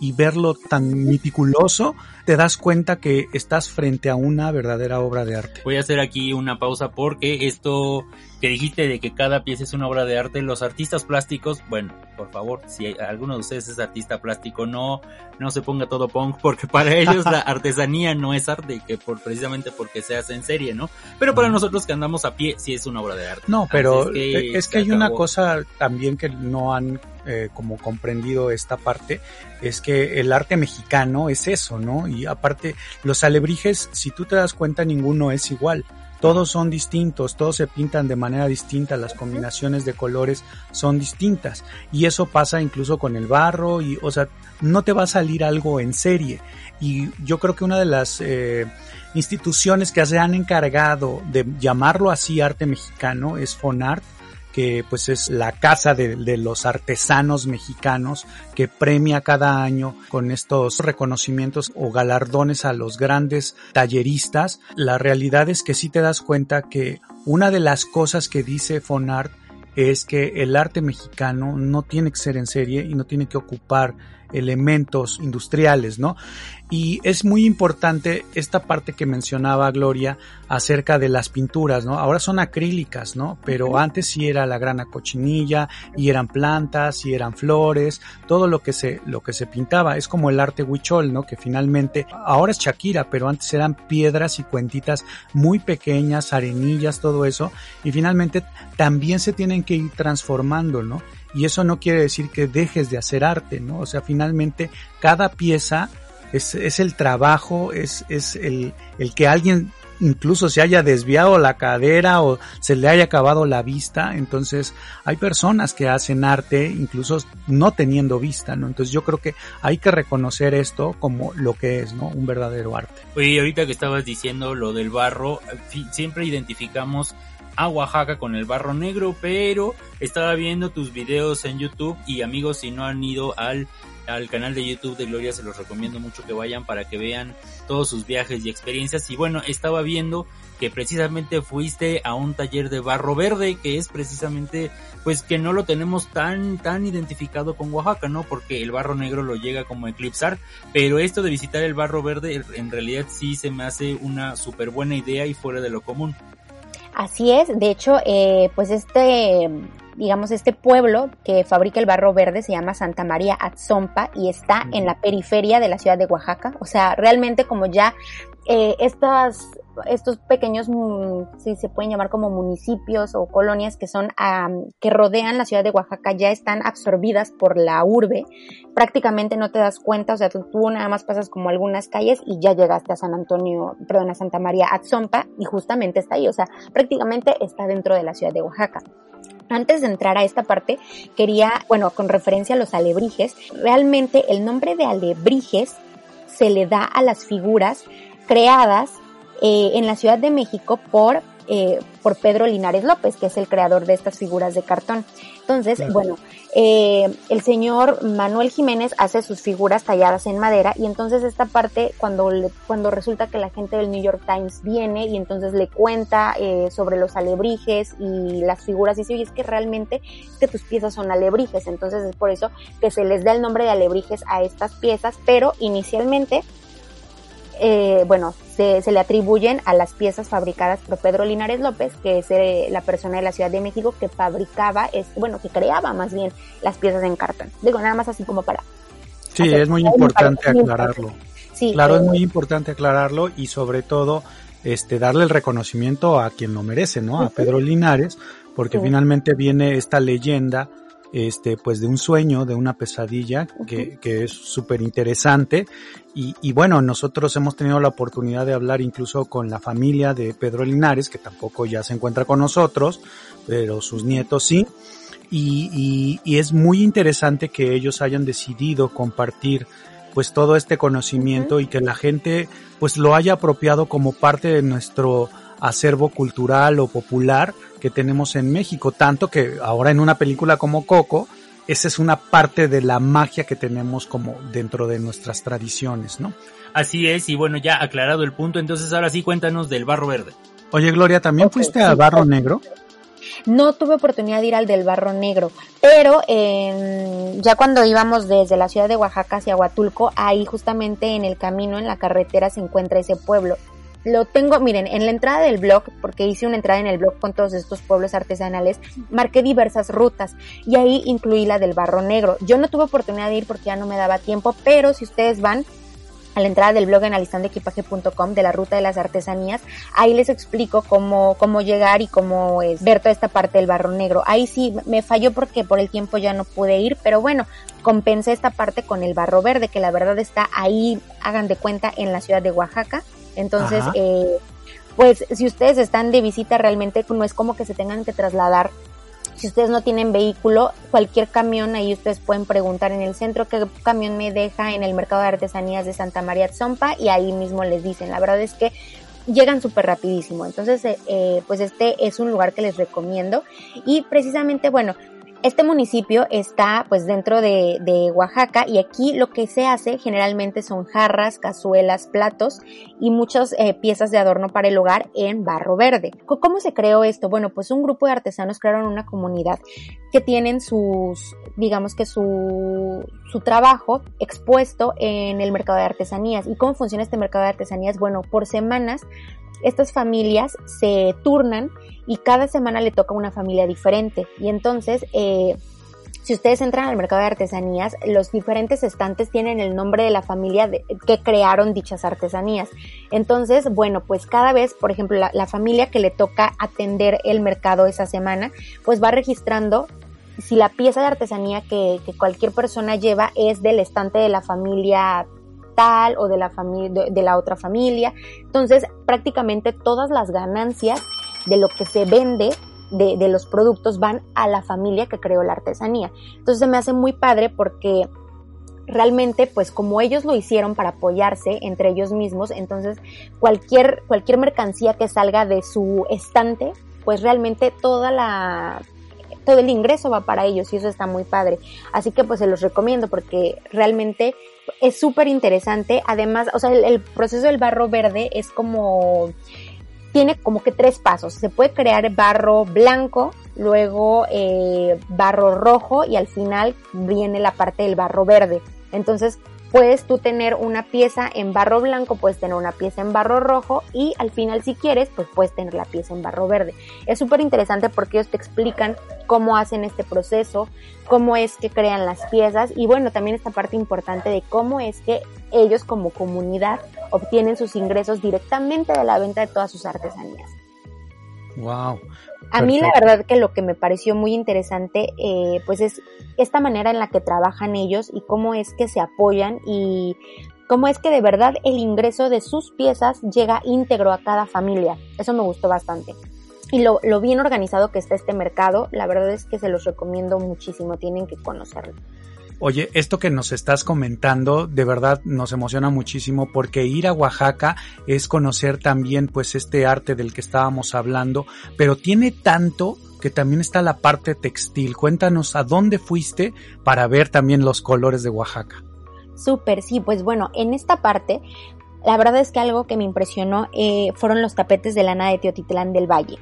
y verlo tan meticuloso, te das cuenta que estás frente a una verdadera obra de arte. Voy a hacer aquí una pausa porque esto que dijiste de que cada pieza es una obra de arte, los artistas plásticos, bueno, por favor, si alguno de ustedes es artista plástico, no, no se ponga todo punk, porque para ellos la artesanía no es arte, que por, precisamente porque se hace en serie, ¿no? Pero para nosotros que andamos a pie, sí es una obra de arte. No, pero es que, es que hay una cosa también que no han eh, como comprendido esta parte, es que el arte mexicano es eso, ¿no? Y aparte, los alebrijes, si tú te das cuenta, ninguno es igual. Todos son distintos, todos se pintan de manera distinta, las combinaciones de colores son distintas. Y eso pasa incluso con el barro y, o sea, no te va a salir algo en serie. Y yo creo que una de las eh, instituciones que se han encargado de llamarlo así arte mexicano es Fonart que pues es la casa de, los artesanos mexicanos que premia cada año con estos reconocimientos o galardones a los grandes talleristas. La realidad es que sí te das cuenta que una de las cosas que dice Fonart es que el arte mexicano no tiene que ser en serie y no tiene que ocupar elementos industriales, ¿no? Y es muy importante esta parte que mencionaba Gloria acerca de las pinturas, ¿no? Ahora son acrílicas, ¿no? Pero antes sí era la grana cochinilla y eran plantas y eran flores, todo lo que se, lo que se pintaba. Es como el arte huichol, ¿no? Que finalmente, ahora es Shakira, pero antes eran piedras y cuentitas muy pequeñas, arenillas, todo eso. Y finalmente también se tienen que ir transformando, ¿no? Y eso no quiere decir que dejes de hacer arte, ¿no? O sea, finalmente cada pieza es, es el trabajo, es, es el, el que alguien incluso se haya desviado la cadera o se le haya acabado la vista. Entonces, hay personas que hacen arte incluso no teniendo vista, ¿no? Entonces, yo creo que hay que reconocer esto como lo que es, ¿no? Un verdadero arte. Oye, ahorita que estabas diciendo lo del barro, siempre identificamos Oaxaca con el barro negro, pero estaba viendo tus videos en YouTube y amigos, si no han ido al al canal de YouTube de Gloria se los recomiendo mucho que vayan para que vean todos sus viajes y experiencias. Y bueno estaba viendo que precisamente fuiste a un taller de barro verde que es precisamente pues que no lo tenemos tan tan identificado con Oaxaca no porque el barro negro lo llega como eclipsar pero esto de visitar el barro verde en realidad sí se me hace una súper buena idea y fuera de lo común Así es, de hecho, eh, pues este, digamos, este pueblo que fabrica el barro verde se llama Santa María Atzompa y está en la periferia de la ciudad de Oaxaca. O sea, realmente como ya eh, estas estos pequeños, mm, si se pueden llamar como municipios o colonias que son, que rodean la ciudad de Oaxaca ya están absorbidas por la urbe. Prácticamente no te das cuenta, o sea, tú, tú, nada más pasas como algunas calles y ya llegaste a San Antonio, perdón, a Santa María Atzompa y justamente está ahí, o sea, prácticamente está dentro de la ciudad de Oaxaca. Antes de entrar a esta parte, quería, bueno, con referencia a los alebrijes, realmente el nombre de alebrijes se le da a las figuras creadas eh, en la Ciudad de México por, eh, por Pedro Linares López, que es el creador de estas figuras de cartón. Entonces, claro. bueno, eh, el señor Manuel Jiménez hace sus figuras talladas en madera y entonces esta parte cuando le, cuando resulta que la gente del New York Times viene y entonces le cuenta eh, sobre los alebrijes y las figuras y dice, oye, es que realmente es que tus piezas son alebrijes, entonces es por eso que se les da el nombre de alebrijes a estas piezas, pero inicialmente eh, bueno, se, le atribuyen a las piezas fabricadas por Pedro Linares López, que es eh, la persona de la Ciudad de México que fabricaba, es, bueno, que creaba más bien las piezas en cartón. Digo, nada más así como para... Sí, es muy importante aclararlo. Sí, claro, es muy importante aclararlo y sobre todo este darle el reconocimiento a quien lo merece, ¿no? A Pedro Linares, porque finalmente viene esta leyenda este, pues de un sueño, de una pesadilla, que, que es súper interesante. Y, y, bueno, nosotros hemos tenido la oportunidad de hablar incluso con la familia de Pedro Linares, que tampoco ya se encuentra con nosotros, pero sus nietos sí. Y, y, y es muy interesante que ellos hayan decidido compartir pues todo este conocimiento y que la gente pues lo haya apropiado como parte de nuestro acervo cultural o popular que tenemos en México, tanto que ahora en una película como Coco, esa es una parte de la magia que tenemos como dentro de nuestras tradiciones, ¿no? Así es, y bueno, ya aclarado el punto, entonces ahora sí cuéntanos del Barro Verde. Oye, Gloria, ¿también fuiste al Barro Negro? No tuve oportunidad de ir al del Barro Negro, pero eh, ya cuando íbamos desde la ciudad de Oaxaca hacia Huatulco, ahí justamente en el camino, en la carretera, se encuentra ese pueblo lo tengo, miren, en la entrada del blog, porque hice una entrada en el blog con todos estos pueblos artesanales, marqué diversas rutas y ahí incluí la del Barro Negro. Yo no tuve oportunidad de ir porque ya no me daba tiempo, pero si ustedes van a la entrada del blog en alistandeequipaje.com de la ruta de las artesanías, ahí les explico cómo, cómo llegar y cómo es ver toda esta parte del barro negro. Ahí sí me falló porque por el tiempo ya no pude ir, pero bueno, compensé esta parte con el barro verde, que la verdad está ahí, hagan de cuenta, en la ciudad de Oaxaca. Entonces, eh, pues si ustedes están de visita realmente no es como que se tengan que trasladar. Si ustedes no tienen vehículo, cualquier camión, ahí ustedes pueden preguntar en el centro qué camión me deja en el mercado de artesanías de Santa María Zompa y ahí mismo les dicen. La verdad es que llegan súper rapidísimo. Entonces, eh, eh, pues este es un lugar que les recomiendo. Y precisamente, bueno, este municipio está pues dentro de, Oaxaca y aquí lo que se hace generalmente son jarras, cazuelas, platos y muchas eh, piezas de adorno para el hogar en barro verde. ¿Cómo se creó esto? Bueno, pues un grupo de artesanos crearon una comunidad que tienen sus, digamos que su, su trabajo expuesto en el mercado de artesanías. ¿Y cómo funciona este mercado de artesanías? Bueno, por semanas estas familias se turnan y cada semana le toca una familia diferente. Y entonces, eh, si ustedes entran al mercado de artesanías, los diferentes estantes tienen el nombre de la familia que crearon dichas artesanías. Entonces, bueno, pues cada vez, por ejemplo, la, familia que le toca atender el mercado esa semana, pues va registrando si la pieza de artesanía que, que cualquier persona lleva es del estante de la familia tal o de la familia de, la otra familia. Entonces, prácticamente todas las ganancias de lo que se vende de, de, los productos van a la familia que creó la artesanía. Entonces se me hace muy padre porque realmente pues como ellos lo hicieron para apoyarse entre ellos mismos, entonces cualquier, cualquier mercancía que salga de su estante, pues realmente toda la todo el ingreso va para ellos y eso está muy padre. Así que pues se los recomiendo porque realmente es súper interesante. Además, o sea, el, proceso del barro verde es como, tiene como que tres pasos. Se puede crear barro blanco, luego eh, barro rojo y al final viene la parte del barro verde. Entonces, puedes tú tener una pieza en barro blanco, puedes tener una pieza en barro rojo y al final si quieres, pues puedes tener la pieza en barro verde. Es súper interesante porque ellos te explican cómo hacen este proceso, cómo es que crean las piezas y bueno, también esta parte importante de cómo es que ellos como comunidad obtienen sus ingresos directamente de la venta de todas sus artesanías. Wow. A mí la verdad que lo que me pareció muy interesante, eh, pues es esta manera en la que trabajan ellos y cómo es que se apoyan y cómo es que de verdad el ingreso de sus piezas llega íntegro a cada familia. Eso me gustó bastante. Y lo, lo bien organizado que está este mercado, la verdad es que se los recomiendo muchísimo, tienen que conocerlo. Oye, esto que nos estás comentando de verdad nos emociona muchísimo porque ir a Oaxaca es conocer también pues este arte del que estábamos hablando, pero tiene tanto que también está la parte textil. Cuéntanos a dónde fuiste para ver también los colores de Oaxaca. Súper, sí, pues bueno, en esta parte la verdad es que algo que me impresionó eh, fueron los tapetes de lana de Teotitlán del Valle.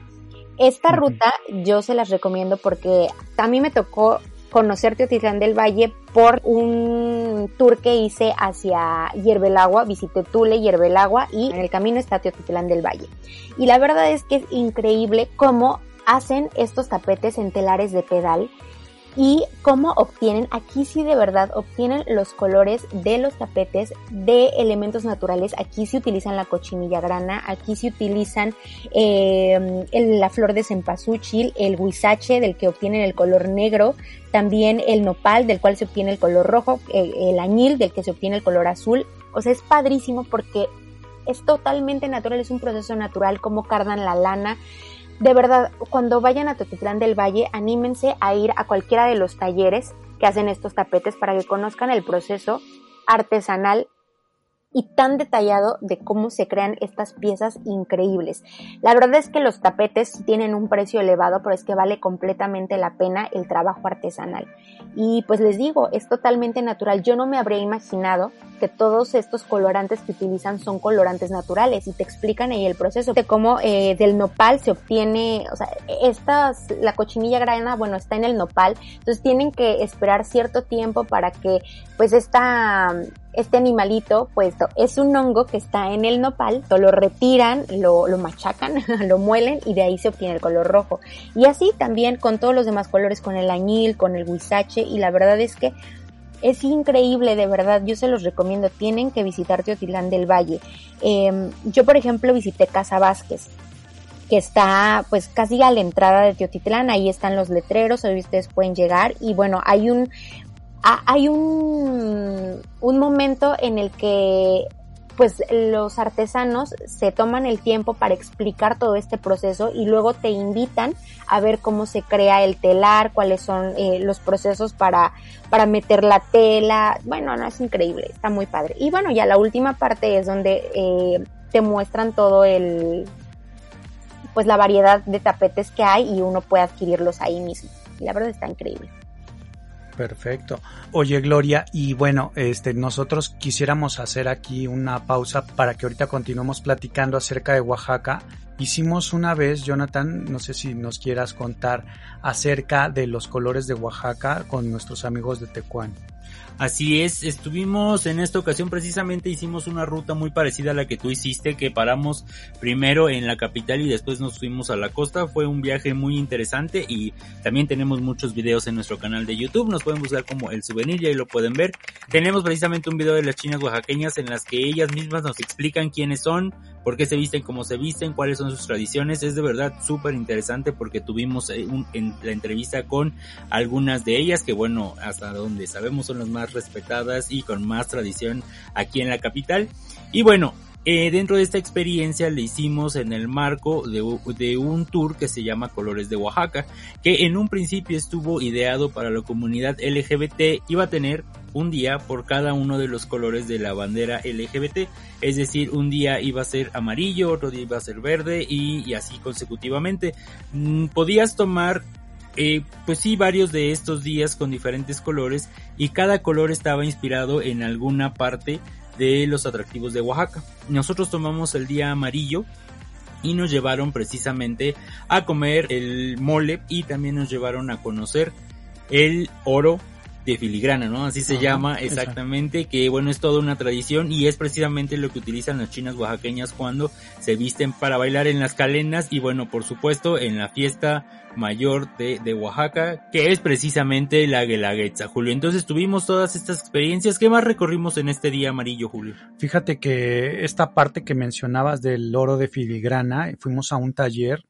Esta ruta yo se las recomiendo porque a mí me tocó conocer Teotitlán del Valle por un tour que hice hacia Hierbelagua, visité Tule, Hierbelagua y en el camino está Teotitlán del Valle. Y la verdad es que es increíble cómo hacen estos tapetes en telares de pedal y cómo obtienen, aquí sí de verdad obtienen los colores de los tapetes de elementos naturales, aquí se utilizan la cochinilla grana, aquí se utilizan eh, la flor de cempasúchil, el huizache del que obtienen el color negro, también el nopal del cual se obtiene el color rojo, eh, el añil del que se obtiene el color azul, o sea es padrísimo porque es totalmente natural, es un proceso natural, como cardan la lana, de verdad, cuando vayan a Totitlán del Valle, anímense a ir a cualquiera de los talleres que hacen estos tapetes para que conozcan el proceso artesanal y tan detallado de cómo se crean estas piezas increíbles. La verdad es que los tapetes tienen un precio elevado, pero es que vale completamente la pena el trabajo artesanal. Y pues les digo, es totalmente natural. Yo no me habría imaginado que todos estos colorantes que utilizan son colorantes naturales y te explican ahí el proceso de cómo eh, del nopal se obtiene, o sea, estas, la cochinilla grana, bueno, está en el nopal, entonces tienen que esperar cierto tiempo para que pues esta este animalito, pues es un hongo que está en el nopal, lo retiran, lo, lo machacan, lo muelen y de ahí se obtiene el color rojo. Y así también con todos los demás colores, con el añil, con el huizache y la verdad es que es increíble, de verdad, yo se los recomiendo, tienen que visitar Teotitlán del Valle. Em, yo, por ejemplo, visité Casa Vázquez, que está pues casi a la entrada de Teotitlán, ahí están los letreros, ahí ustedes pueden llegar y bueno, hay un, hay un, un momento en el que pues los artesanos se toman el tiempo para explicar todo este proceso y luego te invitan a ver cómo se crea el telar, cuáles son eh, los procesos para, para meter la tela. Bueno, no, es increíble, está muy padre. Y bueno, ya la última parte es donde eh, te muestran todo el, pues la variedad de tapetes que hay y uno puede adquirirlos ahí mismo. Y la verdad está increíble. Perfecto. Oye, Gloria, y bueno, este, nosotros quisiéramos hacer aquí una pausa para que ahorita continuemos platicando acerca de Oaxaca. Hicimos una vez, Jonathan, no sé si nos quieras contar acerca de los colores de Oaxaca con nuestros amigos de Tecuán. Así es, estuvimos en esta ocasión precisamente hicimos una ruta muy parecida a la que tú hiciste, que paramos primero en la capital y después nos fuimos a la costa. Fue un viaje muy interesante y también tenemos muchos videos en nuestro canal de YouTube. Nos pueden buscar como el souvenir y ahí lo pueden ver. Tenemos precisamente un video de las chinas oaxaqueñas en las que ellas mismas nos explican quiénes son, por qué se visten como se visten, cuáles son sus tradiciones. Es de verdad súper interesante porque tuvimos eh, la entrevista con algunas de ellas que bueno, hasta donde sabemos son las más respetadas y con más tradición aquí en la capital. Y bueno, eh, dentro de esta experiencia le hicimos en el marco de, un tour que se llama Colores de Oaxaca, que en un principio estuvo ideado para la comunidad LGBT, iba a tener un día por cada uno de los colores de la bandera LGBT, es decir, un día iba a ser amarillo, otro día iba a ser verde y, y así consecutivamente. Mm, podías tomar eh, pues sí, varios de estos días con diferentes colores y cada color estaba inspirado en alguna parte de los atractivos de Oaxaca. Nosotros tomamos el día amarillo y nos llevaron precisamente a comer el mole y también nos llevaron a conocer el oro de filigrana, ¿no? Así se llama exactamente, que bueno, es toda una tradición y es precisamente lo que utilizan las chinas oaxaqueñas cuando se visten para bailar en las calenas y bueno, por supuesto, en la fiesta mayor de, de Oaxaca, que es precisamente la Guelaguetza, Julio. Entonces tuvimos todas estas experiencias. ¿Qué más recorrimos en este día amarillo, Julio? Fíjate que esta parte que mencionabas del oro de filigrana, fuimos a un taller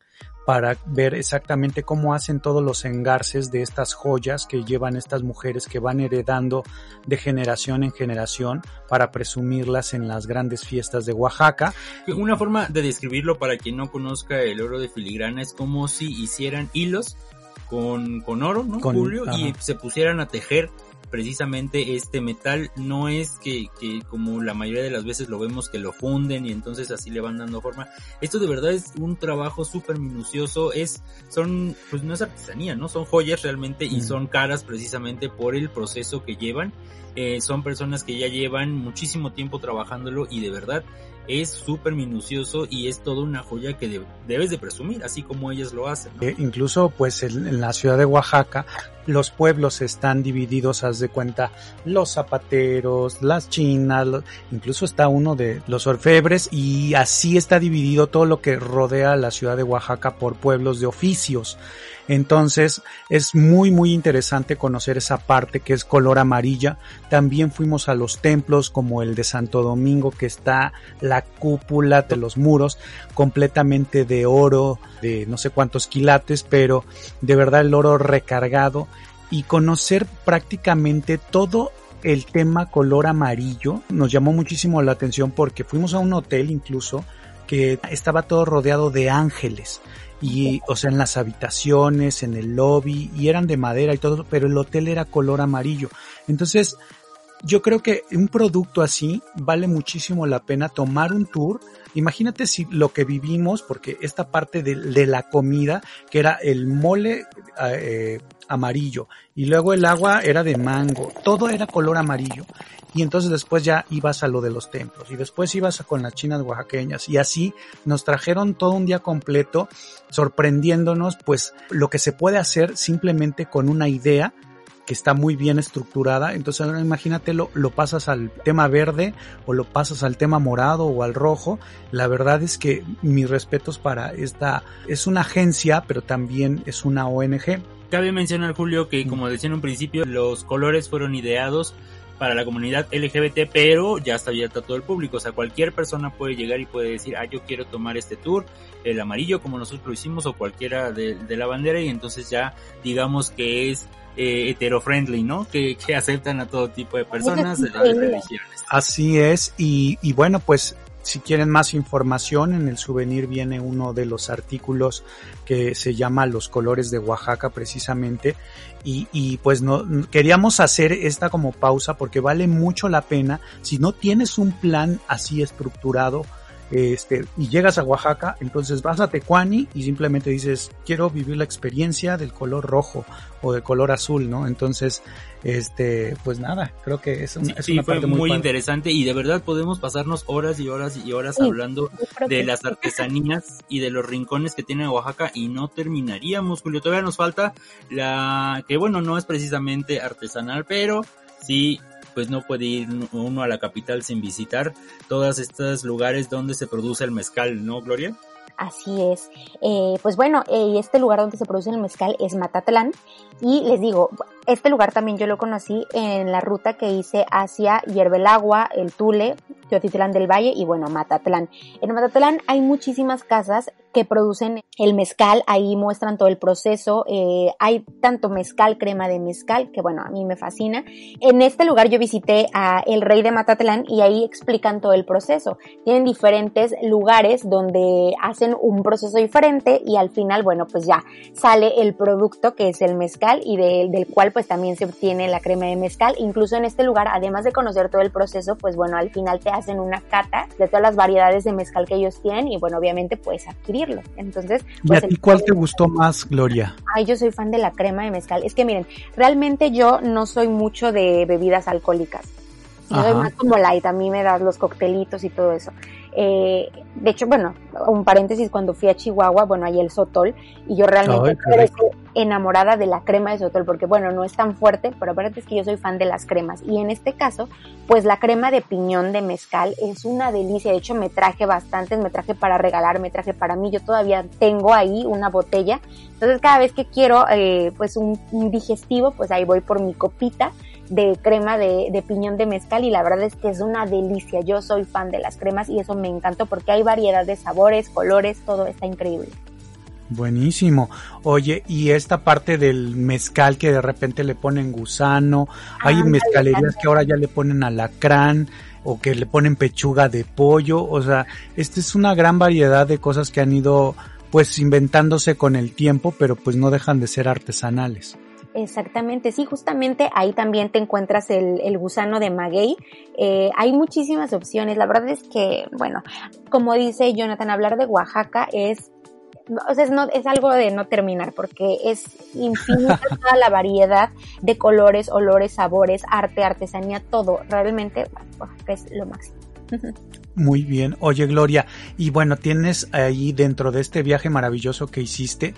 para ver exactamente cómo hacen todos los engarces de estas joyas que llevan estas mujeres que van heredando de generación en generación para presumirlas en las grandes fiestas de Oaxaca. Una forma de describirlo para quien no conozca el oro de filigrana es como si hicieran hilos con, con oro, ¿no, Julio? Y se pusieran a tejer precisamente este metal no es que, que, como la mayoría de las veces lo vemos que lo funden y entonces así le van dando forma. Esto de verdad es un trabajo súper minucioso, es, son, pues no es artesanía, ¿no? Son joyas realmente y son caras precisamente por el proceso que llevan. Eh, son personas que ya llevan muchísimo tiempo trabajándolo y de verdad es súper minucioso y es toda una joya que debes de presumir, así como ellas lo hacen. Eh, incluso pues en, la ciudad de Oaxaca los pueblos están divididos, haz de cuenta, los zapateros, las chinas, incluso está uno de los orfebres y así está dividido todo lo que rodea la ciudad de Oaxaca por pueblos de oficios. Entonces es muy muy interesante conocer esa parte que es color amarilla. También fuimos a los templos como el de Santo Domingo que está la cúpula de los muros completamente de oro, de no sé cuántos quilates, pero de verdad el oro recargado y conocer prácticamente todo el tema color amarillo nos llamó muchísimo la atención porque fuimos a un hotel incluso que estaba todo rodeado de ángeles y o sea en las habitaciones, en el lobby y eran de madera y todo, pero el hotel era color amarillo. Entonces, yo creo que un producto así vale muchísimo la pena tomar un tour. Imagínate si lo que vivimos, porque esta parte de, la comida, que era el mole eh, amarillo y luego el agua era de mango, todo era color amarillo y entonces después ya ibas a lo de los templos y después ibas con las chinas oaxaqueñas y así nos trajeron todo un día completo sorprendiéndonos pues lo que se puede hacer simplemente con una idea que está muy bien estructurada. Entonces ahora imagínate lo, lo pasas al tema verde o lo pasas al tema morado o al rojo. La verdad es que mis respetos para esta, es una agencia, pero también es una ONG. Cabe mencionar, Julio, que como decía en un principio, los colores fueron ideados para la comunidad LGBT, pero ya está abierto a todo el público. O sea, cualquier persona puede llegar y puede decir, ah, yo quiero tomar este tour, el amarillo como nosotros lo hicimos, o cualquiera de, de la bandera, y entonces ya digamos que es eh, hetero-friendly, ¿no? Que, que, aceptan a todo tipo de personas de las religiones. Así es, y, y bueno, pues si quieren más información, en el souvenir viene uno de los artículos que se llama Los colores de Oaxaca precisamente. Y, y pues no, queríamos hacer esta como pausa porque vale mucho la pena. Si no tienes un plan así estructurado, este, y llegas a Oaxaca, entonces vas a Tecuani y simplemente dices, quiero vivir la experiencia del color rojo o de color azul, ¿no? Entonces, este, pues nada, creo que es, sí, es sí, fue muy, muy, interesante y de verdad podemos pasarnos horas y horas y horas Sí, hablando de que las artesanías y de los rincones que tiene Oaxaca y no terminaríamos, Julio. Todavía nos falta la que bueno, no es precisamente artesanal, pero sí pues no puede ir uno a la capital sin visitar todos estos lugares donde se produce el mezcal, ¿no, Gloria? Así es. Eh, pues bueno, eh, este lugar donde se produce el mezcal es Matatlán. Y les digo, este lugar también yo lo conocí en la ruta que hice hacia Hierbelagua, El Tule, Teotitlán del Valle y bueno, Matatlán. En Matatlán hay muchísimas casas que producen el mezcal, ahí muestran todo el proceso, eh, hay tanto mezcal, crema de mezcal, que bueno, a mí me fascina. En este lugar yo visité a El Rey de Matatlán y ahí explican todo el proceso. Tienen diferentes lugares donde hacen un proceso diferente y al final, bueno, pues ya sale el producto que es el mezcal y de, del cual pues también se obtiene la crema de mezcal. Incluso en este lugar, además de conocer todo el proceso, pues bueno, al final te hacen una cata de todas las variedades de mezcal que ellos tienen y bueno, obviamente puedes Entonces, ¿Y pues a ti cuál te gustó más, Gloria? Ay, yo soy fan de la crema de mezcal. Es que miren, realmente yo no soy mucho de bebidas alcohólicas. Yo soy más como light, a mí me das los coctelitos y todo eso. Eh, de hecho, bueno, un paréntesis, cuando fui a Chihuahua, bueno, ahí el sotol, y yo realmente rico. enamorada de la crema de sotol, porque bueno, no es tan fuerte, pero aparte es que yo soy fan de las cremas. Y en este caso, pues la crema de piñón de mezcal es una delicia. De hecho, me traje bastantes, me traje para regalar, me traje para mí. Yo todavía tengo ahí una botella. Entonces, cada vez que quiero, eh, pues un, un digestivo, pues ahí voy por mi copita de crema de, de piñón de mezcal y la verdad es que es una delicia. Yo soy fan de las cremas y eso me encantó porque hay variedad de sabores, colores, todo está increíble. Buenísimo. Oye, y esta parte del mezcal que de repente le ponen gusano, hay mezcalerías que ahora ya le ponen alacrán o que le ponen pechuga de pollo, o sea, esta es una gran variedad de cosas que han ido pues inventándose con el tiempo, pero pues no dejan de ser artesanales. Exactamente, sí, justamente ahí también te encuentras el, el gusano de maguey. Eh, hay muchísimas opciones. La verdad es que, bueno, como dice Jonathan, hablar de Oaxaca es, o sea, es, no, es algo de no terminar porque es infinita toda la variedad de colores, olores, sabores, arte, artesanía, todo. Realmente, Oaxaca es lo máximo. Muy bien. Oye, Gloria, y bueno, tienes ahí dentro de este viaje maravilloso que hiciste,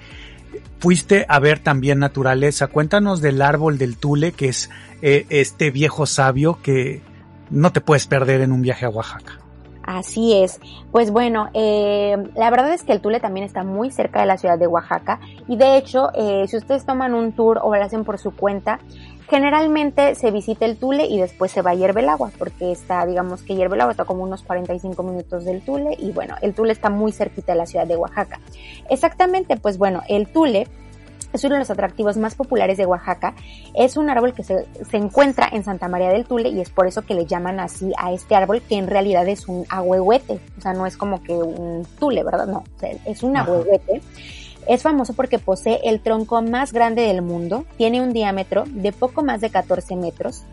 fuiste a ver también naturaleza. Cuéntanos del árbol del Tule, que es eh, este viejo sabio que no te puedes perder en un viaje a Oaxaca. Así es. Pues bueno, eh, la verdad es que el Tule también está muy cerca de la ciudad de Oaxaca y de hecho, eh, si ustedes toman un tour o lo hacen por su cuenta, generalmente se visita el Tule y después se va a Hierve el Agua, porque está, digamos que Hierve el Agua está como unos 45 minutos del Tule y bueno, el Tule está muy cerquita de la ciudad de Oaxaca. Exactamente, pues bueno, el Tule es uno de los atractivos más populares de Oaxaca. Es un árbol que se, encuentra en Santa María del Tule y es por eso que le llaman así a este árbol que en realidad es un ahuehuete. O sea, no es como que un tule, ¿verdad? No, es un ahuehuete. Es famoso porque posee el tronco más grande del mundo, tiene un diámetro de poco más de 14 metros,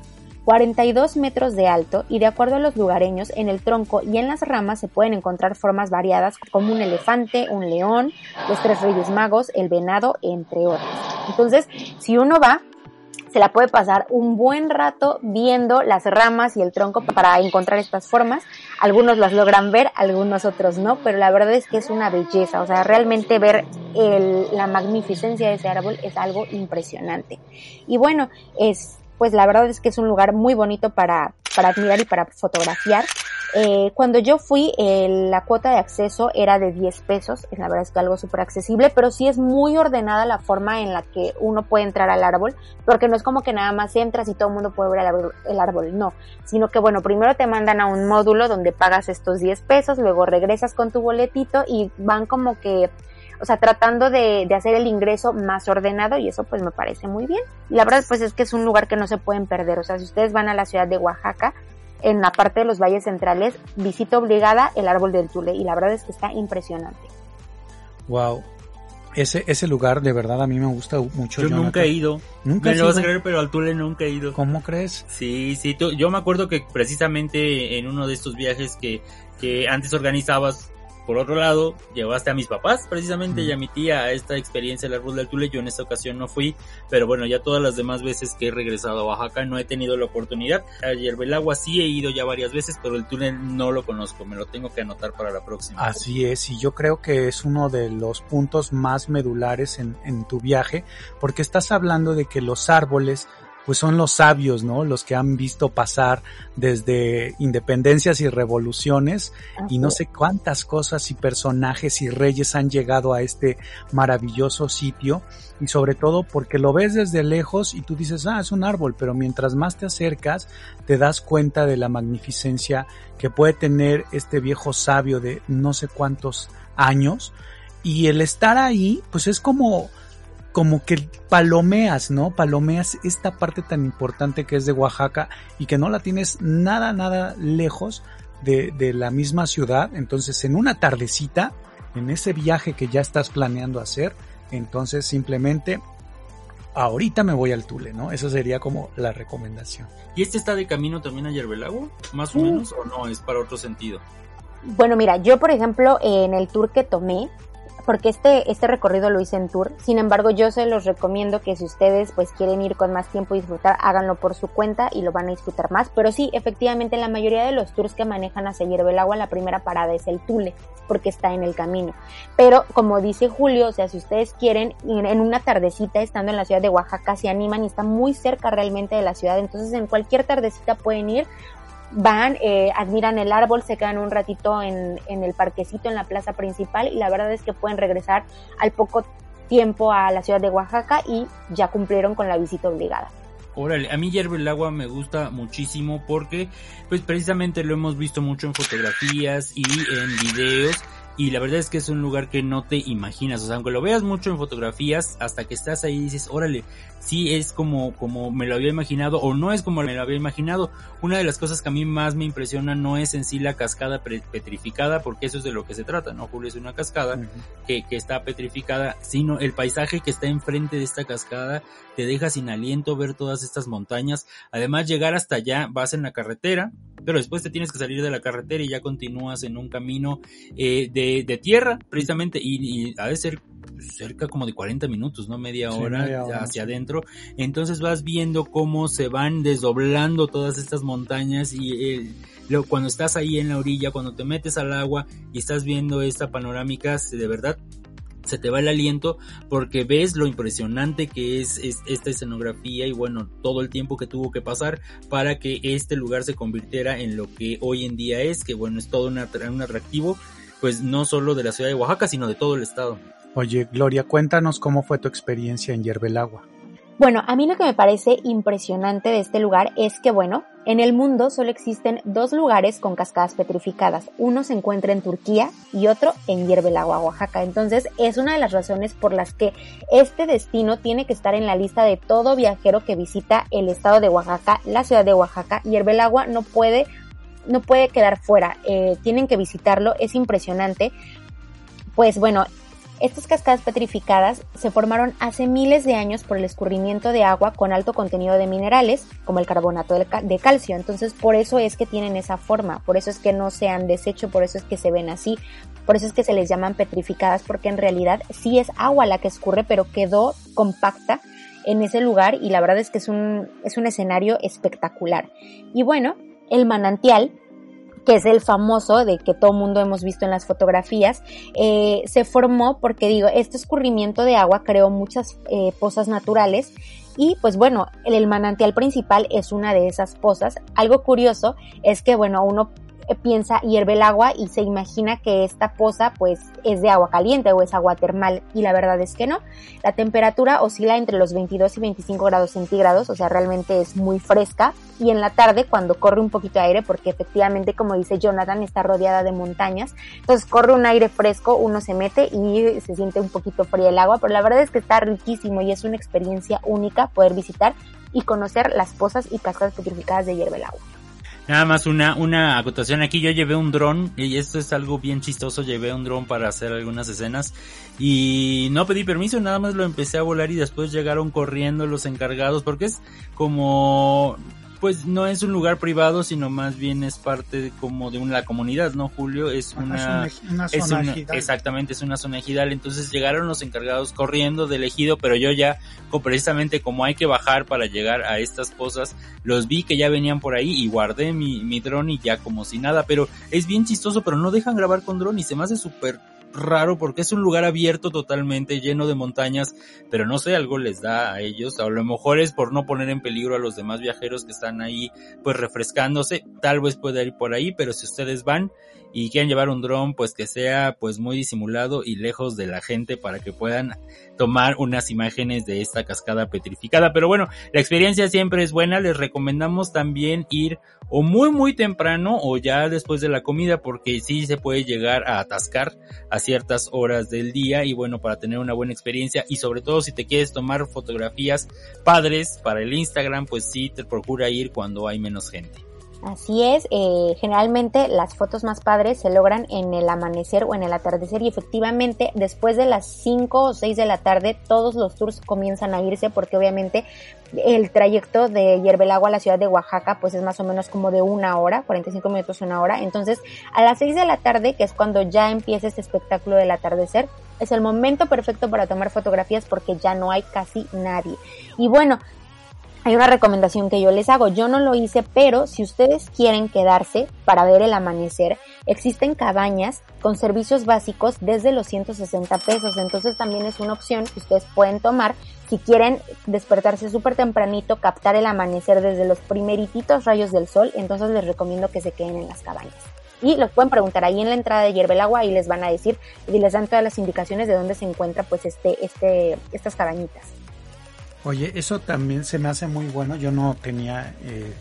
42 metros de alto y de acuerdo a los lugareños, en el tronco y en las ramas se pueden encontrar formas variadas como un elefante, un león, los tres reyes magos, el venado, entre otros. Entonces, si uno va, se la puede pasar un buen rato viendo las ramas y el tronco para encontrar estas formas. Algunos las logran ver, algunos otros no, pero la verdad es que es una belleza. O sea, realmente ver la magnificencia de ese árbol es algo impresionante. Y bueno, es pues la verdad es que es un lugar muy bonito para, para admirar y para fotografiar. Eh, cuando yo fui, la cuota de acceso era de 10 pesos, la verdad es que algo súper accesible, pero sí es muy ordenada la forma en la que uno puede entrar al árbol, porque no es como que nada más entras y todo el mundo puede ver el árbol, el árbol, no, sino que bueno, primero te mandan a un módulo donde pagas estos 10 pesos, luego regresas con tu boletito y van como que o sea, tratando de, de, hacer el ingreso más ordenado y eso pues me parece muy bien. La verdad pues es que es un lugar que no se pueden perder, o sea, si ustedes van a la ciudad de Oaxaca, en la parte de los valles centrales, visita obligada el árbol del Tule y la verdad es que está impresionante. Wow. Ese, ese lugar de verdad a mí me gusta mucho. Yo nunca he ido. Nunca me lo vas a creer, pero al Tule nunca he ido. ¿Cómo crees? Sí, sí. yo me acuerdo que precisamente en uno de estos viajes que, que antes organizabas por otro lado, llevaste a mis papás precisamente y a mi tía a esta experiencia del árbol del Tule. Yo en esta ocasión no fui, pero bueno, ya todas las demás veces que he regresado a Oaxaca no he tenido la oportunidad. A Agua sí he ido ya varias veces, pero el túnel no lo conozco, me lo tengo que anotar para la próxima. Así es, y yo creo que es uno de los puntos más medulares en, en tu viaje, porque estás hablando de que los árboles pues son los sabios, ¿no? Los que han visto pasar desde independencias y revoluciones y no sé cuántas cosas y personajes y reyes han llegado a este maravilloso sitio y sobre todo porque lo ves desde lejos y tú dices, ah, es un árbol, pero mientras más te acercas te das cuenta de la magnificencia que puede tener este viejo sabio de no sé cuántos años y el estar ahí, pues es como como que palomeas, ¿no? Palomeas esta parte tan importante que es de Oaxaca y que no la tienes nada, nada lejos de, de la misma ciudad. Entonces, en una tardecita, en ese viaje que ya estás planeando hacer, entonces simplemente ahorita me voy al Tule, ¿no? Eso sería como la recomendación. ¿Y este está de camino también a Yerbelago? ¿Más o menos? ¿O no? ¿Es para otro sentido? Bueno, mira, yo por ejemplo en el tour que tomé, porque este, este recorrido lo hice en tour. Sin embargo, yo se los recomiendo que si ustedes pues quieren ir con más tiempo y disfrutar, háganlo por su cuenta y lo van a disfrutar más. Pero sí, efectivamente, la mayoría de los tours que manejan hacia el Agua, la primera parada es el Tule, porque está en el camino. Pero como dice Julio, o sea, si ustedes quieren en una tardecita estando en la ciudad de Oaxaca, se animan y está muy cerca realmente de la ciudad, entonces en cualquier tardecita pueden ir van, eh, admiran el árbol, se quedan un ratito en, en el parquecito, en la plaza principal y la verdad es que pueden regresar al poco tiempo a la ciudad de Oaxaca y ya cumplieron con la visita obligada. Órale, a mí hierve el agua me gusta muchísimo porque pues precisamente lo hemos visto mucho en fotografías y en videos y la verdad es que es un lugar que no te imaginas, o sea, aunque lo veas mucho en fotografías, hasta que estás ahí dices, órale, sí es como, como me lo había imaginado o no es como me lo había imaginado. Una de las cosas que a mí más me impresiona no es en sí la cascada petrificada, porque eso es de lo que se trata, ¿no? Julio es una cascada que, que está petrificada, sino el paisaje que está enfrente de esta cascada te deja sin aliento ver todas estas montañas. Además, llegar hasta allá vas en la carretera, pero después te tienes que salir de la carretera y ya continúas en un camino eh, de, de, tierra, precisamente, y, ha de ser cerca como de 40 minutos, ¿no? Media hora, hacia adentro. Entonces vas viendo cómo se van desdoblando todas estas montañas y cuando estás ahí en la orilla, cuando te metes al agua y estás viendo esta panorámica, de verdad se te va el aliento porque ves lo impresionante que es, esta escenografía y bueno, todo el tiempo que tuvo que pasar para que este lugar se convirtiera en lo que hoy en día es, que bueno, es todo un atractivo, pues no solo de la ciudad de Oaxaca, sino de todo el estado. Oye, Gloria, cuéntanos cómo fue tu experiencia en Agua. Bueno, a mí lo que me parece impresionante de este lugar es que, bueno, en el mundo solo existen dos lugares con cascadas petrificadas. Uno se encuentra en Turquía y otro en Hierbelagua, Oaxaca. Entonces es una de las razones por las que este destino tiene que estar en la lista de todo viajero que visita el estado de Oaxaca, la ciudad de Oaxaca. Hierbelagua no puede, no puede quedar fuera. Eh, tienen que visitarlo. Es impresionante. Pues bueno, estas cascadas petrificadas se formaron hace miles de años por el escurrimiento de agua con alto contenido de minerales, como el carbonato de calcio. Entonces, por eso es que tienen esa forma, por eso es que no se han deshecho, por eso es que se ven así, por eso es que se les llaman petrificadas, porque en realidad sí es agua la que escurre, pero quedó compacta en ese lugar y la verdad es que es un, es un escenario espectacular. Y bueno, el manantial que es el famoso de que todo mundo hemos visto en las fotografías, eh, se formó porque digo, este escurrimiento de agua creó muchas eh, pozas naturales y pues bueno, el, manantial principal es una de esas pozas. Algo curioso es que bueno, uno piensa hierve el agua y se imagina que esta poza pues es de agua caliente o es agua termal y la verdad es que no. La temperatura oscila entre los 22 y 25 grados centígrados, o sea, realmente es muy fresca y en la tarde cuando corre un poquito de aire, porque efectivamente como dice Jonathan está rodeada de montañas, entonces corre un aire fresco, uno se mete y se siente un poquito fría el agua, pero la verdad es que está riquísimo y es una experiencia única poder visitar y conocer las pozas y cascadas petrificadas de hierve el agua. Nada más una, una acotación. Aquí, yo llevé un dron y esto es algo bien chistoso, llevé un dron para hacer algunas escenas y no pedí permiso, nada más lo empecé a volar y después llegaron corriendo los encargados porque es como pues no es un lugar privado, sino más bien es parte como de una comunidad, ¿no, Julio? Es una, es zona exactamente, es una zona ejidal, entonces llegaron los encargados corriendo del ejido, pero yo ya, precisamente como hay que bajar para llegar a estas cosas, los vi que ya venían por ahí y guardé mi, mi dron y ya como si nada, pero es bien chistoso, pero no dejan grabar con dron y se me hace súper raro porque es un lugar abierto totalmente, lleno de montañas, pero no sé, algo les da a ellos, a lo mejor es por no poner en peligro a los demás viajeros que están ahí pues refrescándose, tal vez puede ir por ahí, pero si ustedes van y quieren llevar un dron pues que sea pues muy disimulado y lejos de la gente para que puedan tomar unas imágenes de esta cascada petrificada. Pero bueno, la experiencia siempre es buena. Les recomendamos también ir o muy muy temprano o ya después de la comida porque sí se puede llegar a atascar a ciertas horas del día y bueno, para tener una buena experiencia y sobre todo si te quieres tomar fotografías padres para el Instagram, pues sí te procura ir cuando hay menos gente. Así es, eh, generalmente las fotos más padres se logran en el amanecer o en el atardecer y efectivamente después de las 5 o 6 de la tarde todos los tours comienzan a irse porque obviamente el trayecto de Yerbelagua a la ciudad de Oaxaca pues es más o menos como de una hora, 45 minutos una hora, entonces a las 6 de la tarde que es cuando ya empieza este espectáculo del atardecer es el momento perfecto para tomar fotografías porque ya no hay casi nadie. Y bueno, hay una recomendación que yo les hago. Yo no lo hice, pero si ustedes quieren quedarse para ver el amanecer, existen cabañas con servicios básicos desde los 160 pesos. Entonces también es una opción que ustedes pueden tomar si quieren despertarse súper tempranito, captar el amanecer desde los primerititos rayos del sol. Entonces les recomiendo que se queden en las cabañas. Y los pueden preguntar ahí en la entrada de Hierve el Agua y les van a decir y les dan todas las indicaciones de dónde se encuentra pues este, este, estas cabañitas. Oye, eso también se me hace muy bueno. Yo no tenía eh,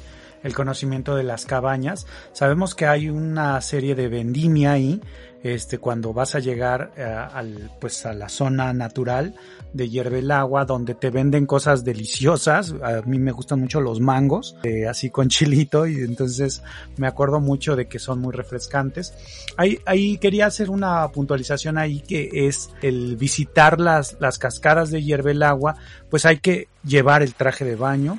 el conocimiento de las cabañas. Sabemos que hay una serie de vendimia ahí este, cuando vas a llegar eh, al, pues a la zona natural de hierve el agua, donde te venden cosas deliciosas. A mí me gustan mucho los mangos, eh, así con chilito, y entonces me acuerdo mucho de que son muy refrescantes. Ahí, ahí quería hacer una puntualización ahí que es el visitar las, las cascadas de hierve el agua, pues hay que llevar el traje de baño,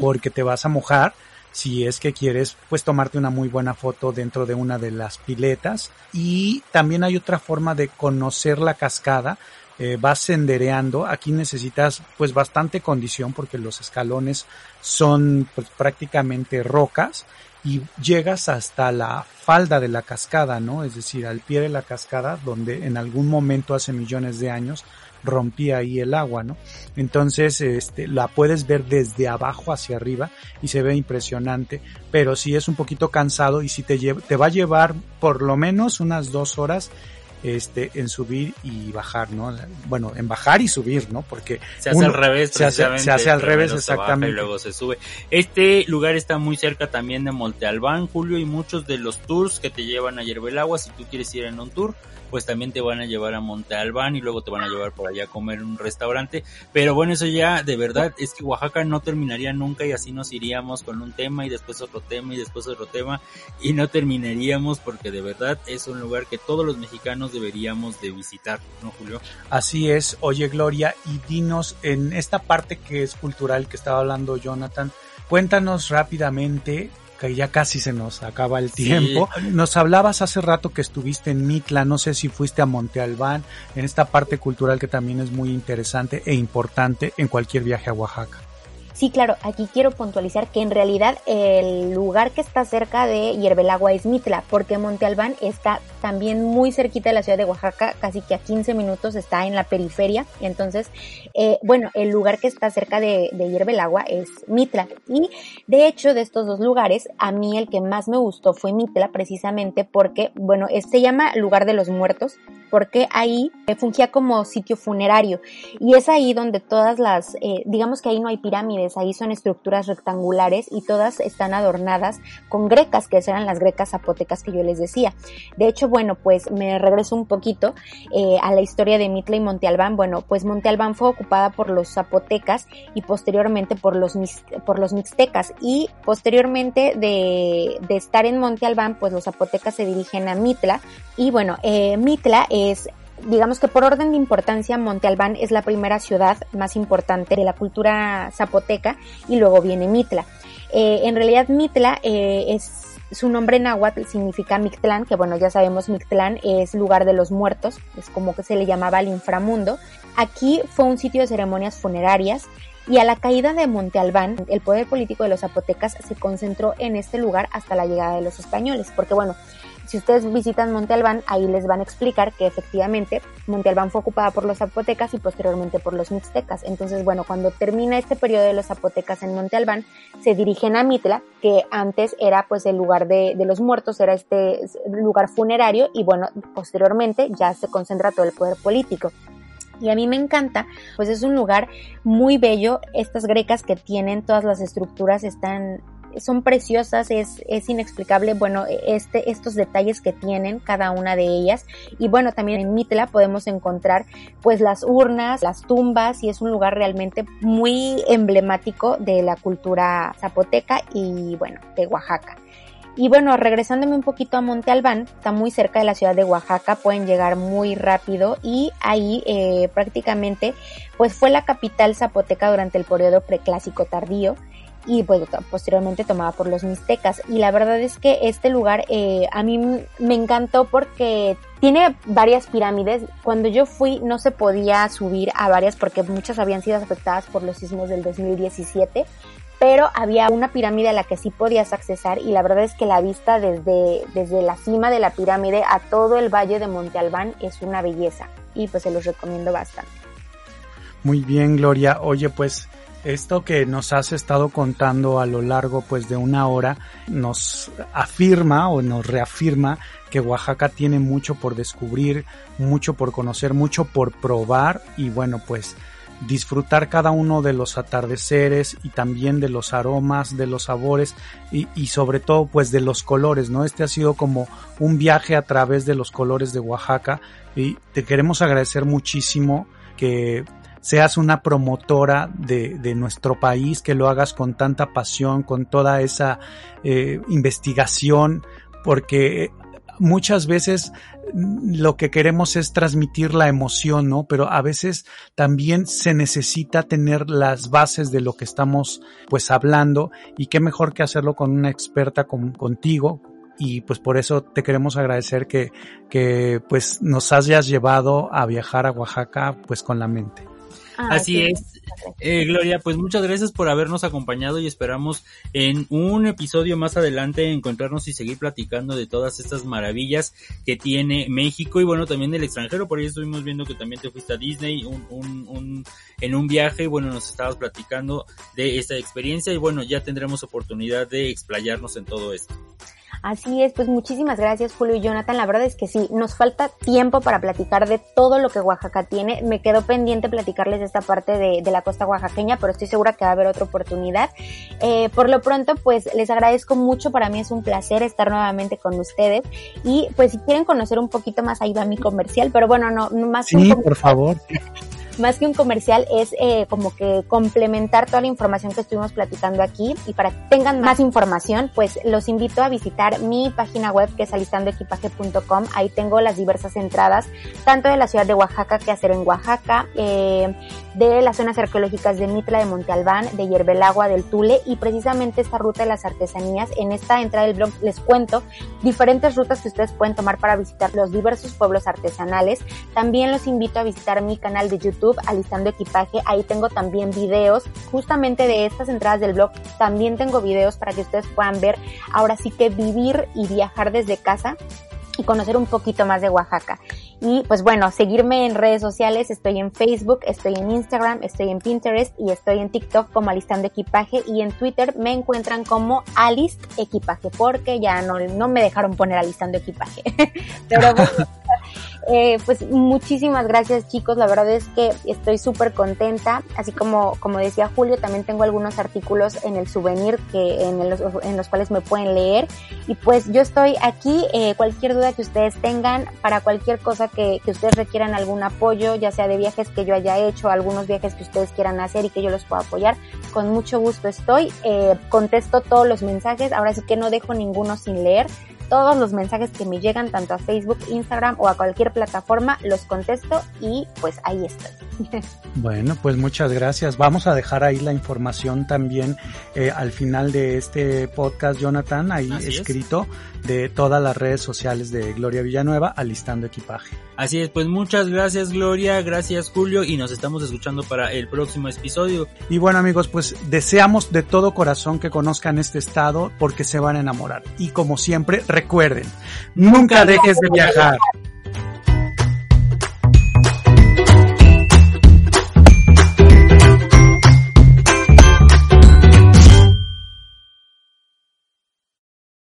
porque te vas a mojar si es que quieres pues tomarte una muy buena foto dentro de una de las piletas. Y también hay otra forma de conocer la cascada eh, vas sendereando, aquí necesitas pues bastante condición porque los escalones son pues prácticamente rocas y llegas hasta la falda de la cascada, ¿no? Es decir, al pie de la cascada donde en algún momento hace millones de años rompía ahí el agua, ¿no? Entonces, este, la puedes ver desde abajo hacia arriba y se ve impresionante, pero sí es un poquito cansado y si te, te va a llevar por lo menos unas dos horas este, en subir y bajar, ¿no? Bueno, en bajar y subir, ¿no? Porque se hace al revés, se hace, se hace al revés, exactamente. y luego se sube. Este lugar está muy cerca también de Monte Albán, Julio, y muchos de los tours que te llevan a Agua, si tú quieres ir en un tour, pues también te van a llevar a Monte Albán y luego te van a llevar por allá a comer en un restaurante. Pero bueno, eso ya de verdad es que Oaxaca no terminaría nunca y así nos iríamos con un tema y después otro tema y después otro tema y no terminaríamos porque de verdad es un lugar que todos los mexicanos deberíamos de visitar, ¿no, Julio? Así es. Oye, Gloria, y dinos en esta parte que es cultural que estaba hablando Jonathan, cuéntanos rápidamente que ya casi se nos acaba el tiempo. Nos hablabas hace rato que estuviste en Mitla, no sé si fuiste a Monte Albán, en esta parte cultural que también es muy interesante e importante en cualquier viaje a Oaxaca. Sí, claro, aquí quiero puntualizar que en realidad el lugar que está cerca de Hierbelagua es Mitla, porque Monte Albán está también muy cerquita de la ciudad de Oaxaca, casi que a 15 minutos está en la periferia. Entonces, eh, bueno, el lugar que está cerca de, de Hierbelagua es Mitla. Y de hecho, de estos dos lugares, a mí el que más me gustó fue Mitla, precisamente porque, bueno, se llama lugar de los muertos, porque ahí fungía como sitio funerario. Y es ahí donde todas las, eh, digamos que ahí no hay pirámides ahí son estructuras rectangulares y todas están adornadas con grecas, que eran las grecas zapotecas que yo les decía. De hecho, bueno, pues me regreso un poquito eh, a la historia de Mitla y Monte Albán. Bueno, pues Monte Albán fue ocupada por los zapotecas y posteriormente por los, por los mixtecas y posteriormente de, estar en Monte Albán, pues los zapotecas se dirigen a Mitla y bueno, eh, Mitla es digamos que por orden de importancia, Monte Albán es la primera ciudad más importante de la cultura zapoteca y luego viene Mitla. Eh, en realidad Mitla eh, es su nombre náhuatl significa Mictlán, que bueno, ya sabemos Mictlán es lugar de los muertos, es como que se le llamaba al inframundo. Aquí fue un sitio de ceremonias funerarias y a la caída de Monte Albán, el poder político de los zapotecas se concentró en este lugar hasta la llegada de los españoles, porque bueno, si ustedes visitan Monte Albán, ahí les van a explicar que efectivamente Monte Albán fue ocupada por los zapotecas y posteriormente por los mixtecas. Entonces, bueno, cuando termina este periodo de los zapotecas en Monte Albán, se dirigen a Mitla, que antes era pues el lugar de, de los muertos, era este lugar funerario y bueno, posteriormente ya se concentra todo el poder político y a mí me encanta, pues es un lugar muy bello, estas grecas que tienen todas las estructuras están son preciosas, es, es inexplicable, bueno, este, estos detalles que tienen cada una de ellas. Y bueno, también en Mitla podemos encontrar pues las urnas, las tumbas y es un lugar realmente muy emblemático de la cultura zapoteca y bueno, de Oaxaca. Y bueno, regresándome un poquito a Monte Albán, está muy cerca de la ciudad de Oaxaca, pueden llegar muy rápido y ahí eh, prácticamente pues fue la capital zapoteca durante el periodo preclásico tardío y pues posteriormente tomada por los mixtecas. Y la verdad es que este lugar eh, a mí me encantó porque tiene varias pirámides. Cuando yo fui no se podía subir a varias porque muchas habían sido afectadas por los sismos del 2017 pero había una pirámide a la que sí podías accesar y la verdad es que la vista desde, desde la cima de la pirámide a todo el valle de Monte Albán es una belleza y pues se los recomiendo bastante. Muy bien, Gloria. Oye, pues esto que nos has estado contando a lo largo pues de una hora nos afirma o nos reafirma que Oaxaca tiene mucho por descubrir, mucho por conocer, mucho por probar y bueno pues disfrutar cada uno de los atardeceres y también de los aromas, de los sabores y, y, sobre todo pues de los colores, ¿no? Este ha sido como un viaje a través de los colores de Oaxaca y te queremos agradecer muchísimo que seas una promotora de, nuestro país, que lo hagas con tanta pasión, con toda esa eh, investigación, porque muchas veces lo que queremos es transmitir la emoción, ¿no? Pero a veces también se necesita tener las bases de lo que estamos pues hablando y qué mejor que hacerlo con una experta como contigo, y pues por eso te queremos agradecer que, que pues nos hayas llevado a viajar a Oaxaca pues con la mente. Ah, Así es, eh, Gloria, pues muchas gracias por habernos acompañado y esperamos en un episodio más adelante encontrarnos y seguir platicando de todas estas maravillas que tiene México y bueno, también del extranjero, por ahí estuvimos viendo que también te fuiste a Disney un, un, un, en un viaje y bueno, nos estabas platicando de esta experiencia y bueno, ya tendremos oportunidad de explayarnos en todo esto. Así es, pues muchísimas gracias Julio y Jonathan. La verdad es que sí, nos falta tiempo para platicar de todo lo que Oaxaca tiene. Me quedó pendiente platicarles de esta parte de, la costa oaxaqueña, pero estoy segura que va a haber otra oportunidad. Eh, por lo pronto, pues les agradezco mucho. Para mí es un placer estar nuevamente con ustedes. Y pues si quieren conocer un poquito más, ahí va mi comercial, pero bueno, no, más. Sí, por favor. Más que un comercial, es eh, como que complementar toda la información que estuvimos platicando aquí y para que tengan más información, pues los invito a visitar mi página web que es alistandoequipaje.com. Ahí tengo las diversas entradas, tanto de la ciudad de Oaxaca que hacer en Oaxaca, eh, de las zonas arqueológicas de Mitla, de Monte Albán, de Hierbelagua, del Tule y precisamente esta ruta de las artesanías. En esta entrada del blog les cuento diferentes rutas que ustedes pueden tomar para visitar los diversos pueblos artesanales. También los invito a visitar mi canal de YouTube Alistando Equipaje. Ahí tengo también videos justamente de estas entradas del blog. También tengo videos para que ustedes puedan ver ahora sí que vivir y viajar desde casa y conocer un poquito más de Oaxaca. Y pues bueno, seguirme en redes sociales, estoy en Facebook, estoy en Instagram, estoy en Pinterest y estoy en TikTok como Alistando Equipaje y en Twitter me encuentran como Alist Equipaje porque ya no, no me dejaron poner Alistando Equipaje. Pero bueno, eh, pues muchísimas gracias chicos, la verdad es que estoy súper contenta, así como, como decía Julio, también tengo algunos artículos en el souvenir que, en, los, en los cuales me pueden leer. Y pues yo estoy aquí, eh, cualquier duda que ustedes tengan, para cualquier cosa que, que ustedes requieran algún apoyo, ya sea de viajes que yo haya hecho, algunos viajes que ustedes quieran hacer y que yo los pueda apoyar, con mucho gusto estoy, eh, contesto todos los mensajes, ahora sí que no dejo ninguno sin leer, todos los mensajes que me llegan tanto a Facebook, Instagram o a cualquier plataforma, los contesto y pues ahí estoy. Bueno, pues muchas gracias. Vamos a dejar ahí la información también eh, al final de este podcast, Jonathan, ahí escrito de todas las redes sociales de Gloria Villanueva, alistando equipaje. Así es, pues muchas gracias Gloria, gracias Julio y nos estamos escuchando para el próximo episodio. Y bueno amigos, pues deseamos de todo corazón que conozcan este estado porque se van a enamorar. Y como siempre, recuerden, nunca dejes de viajar.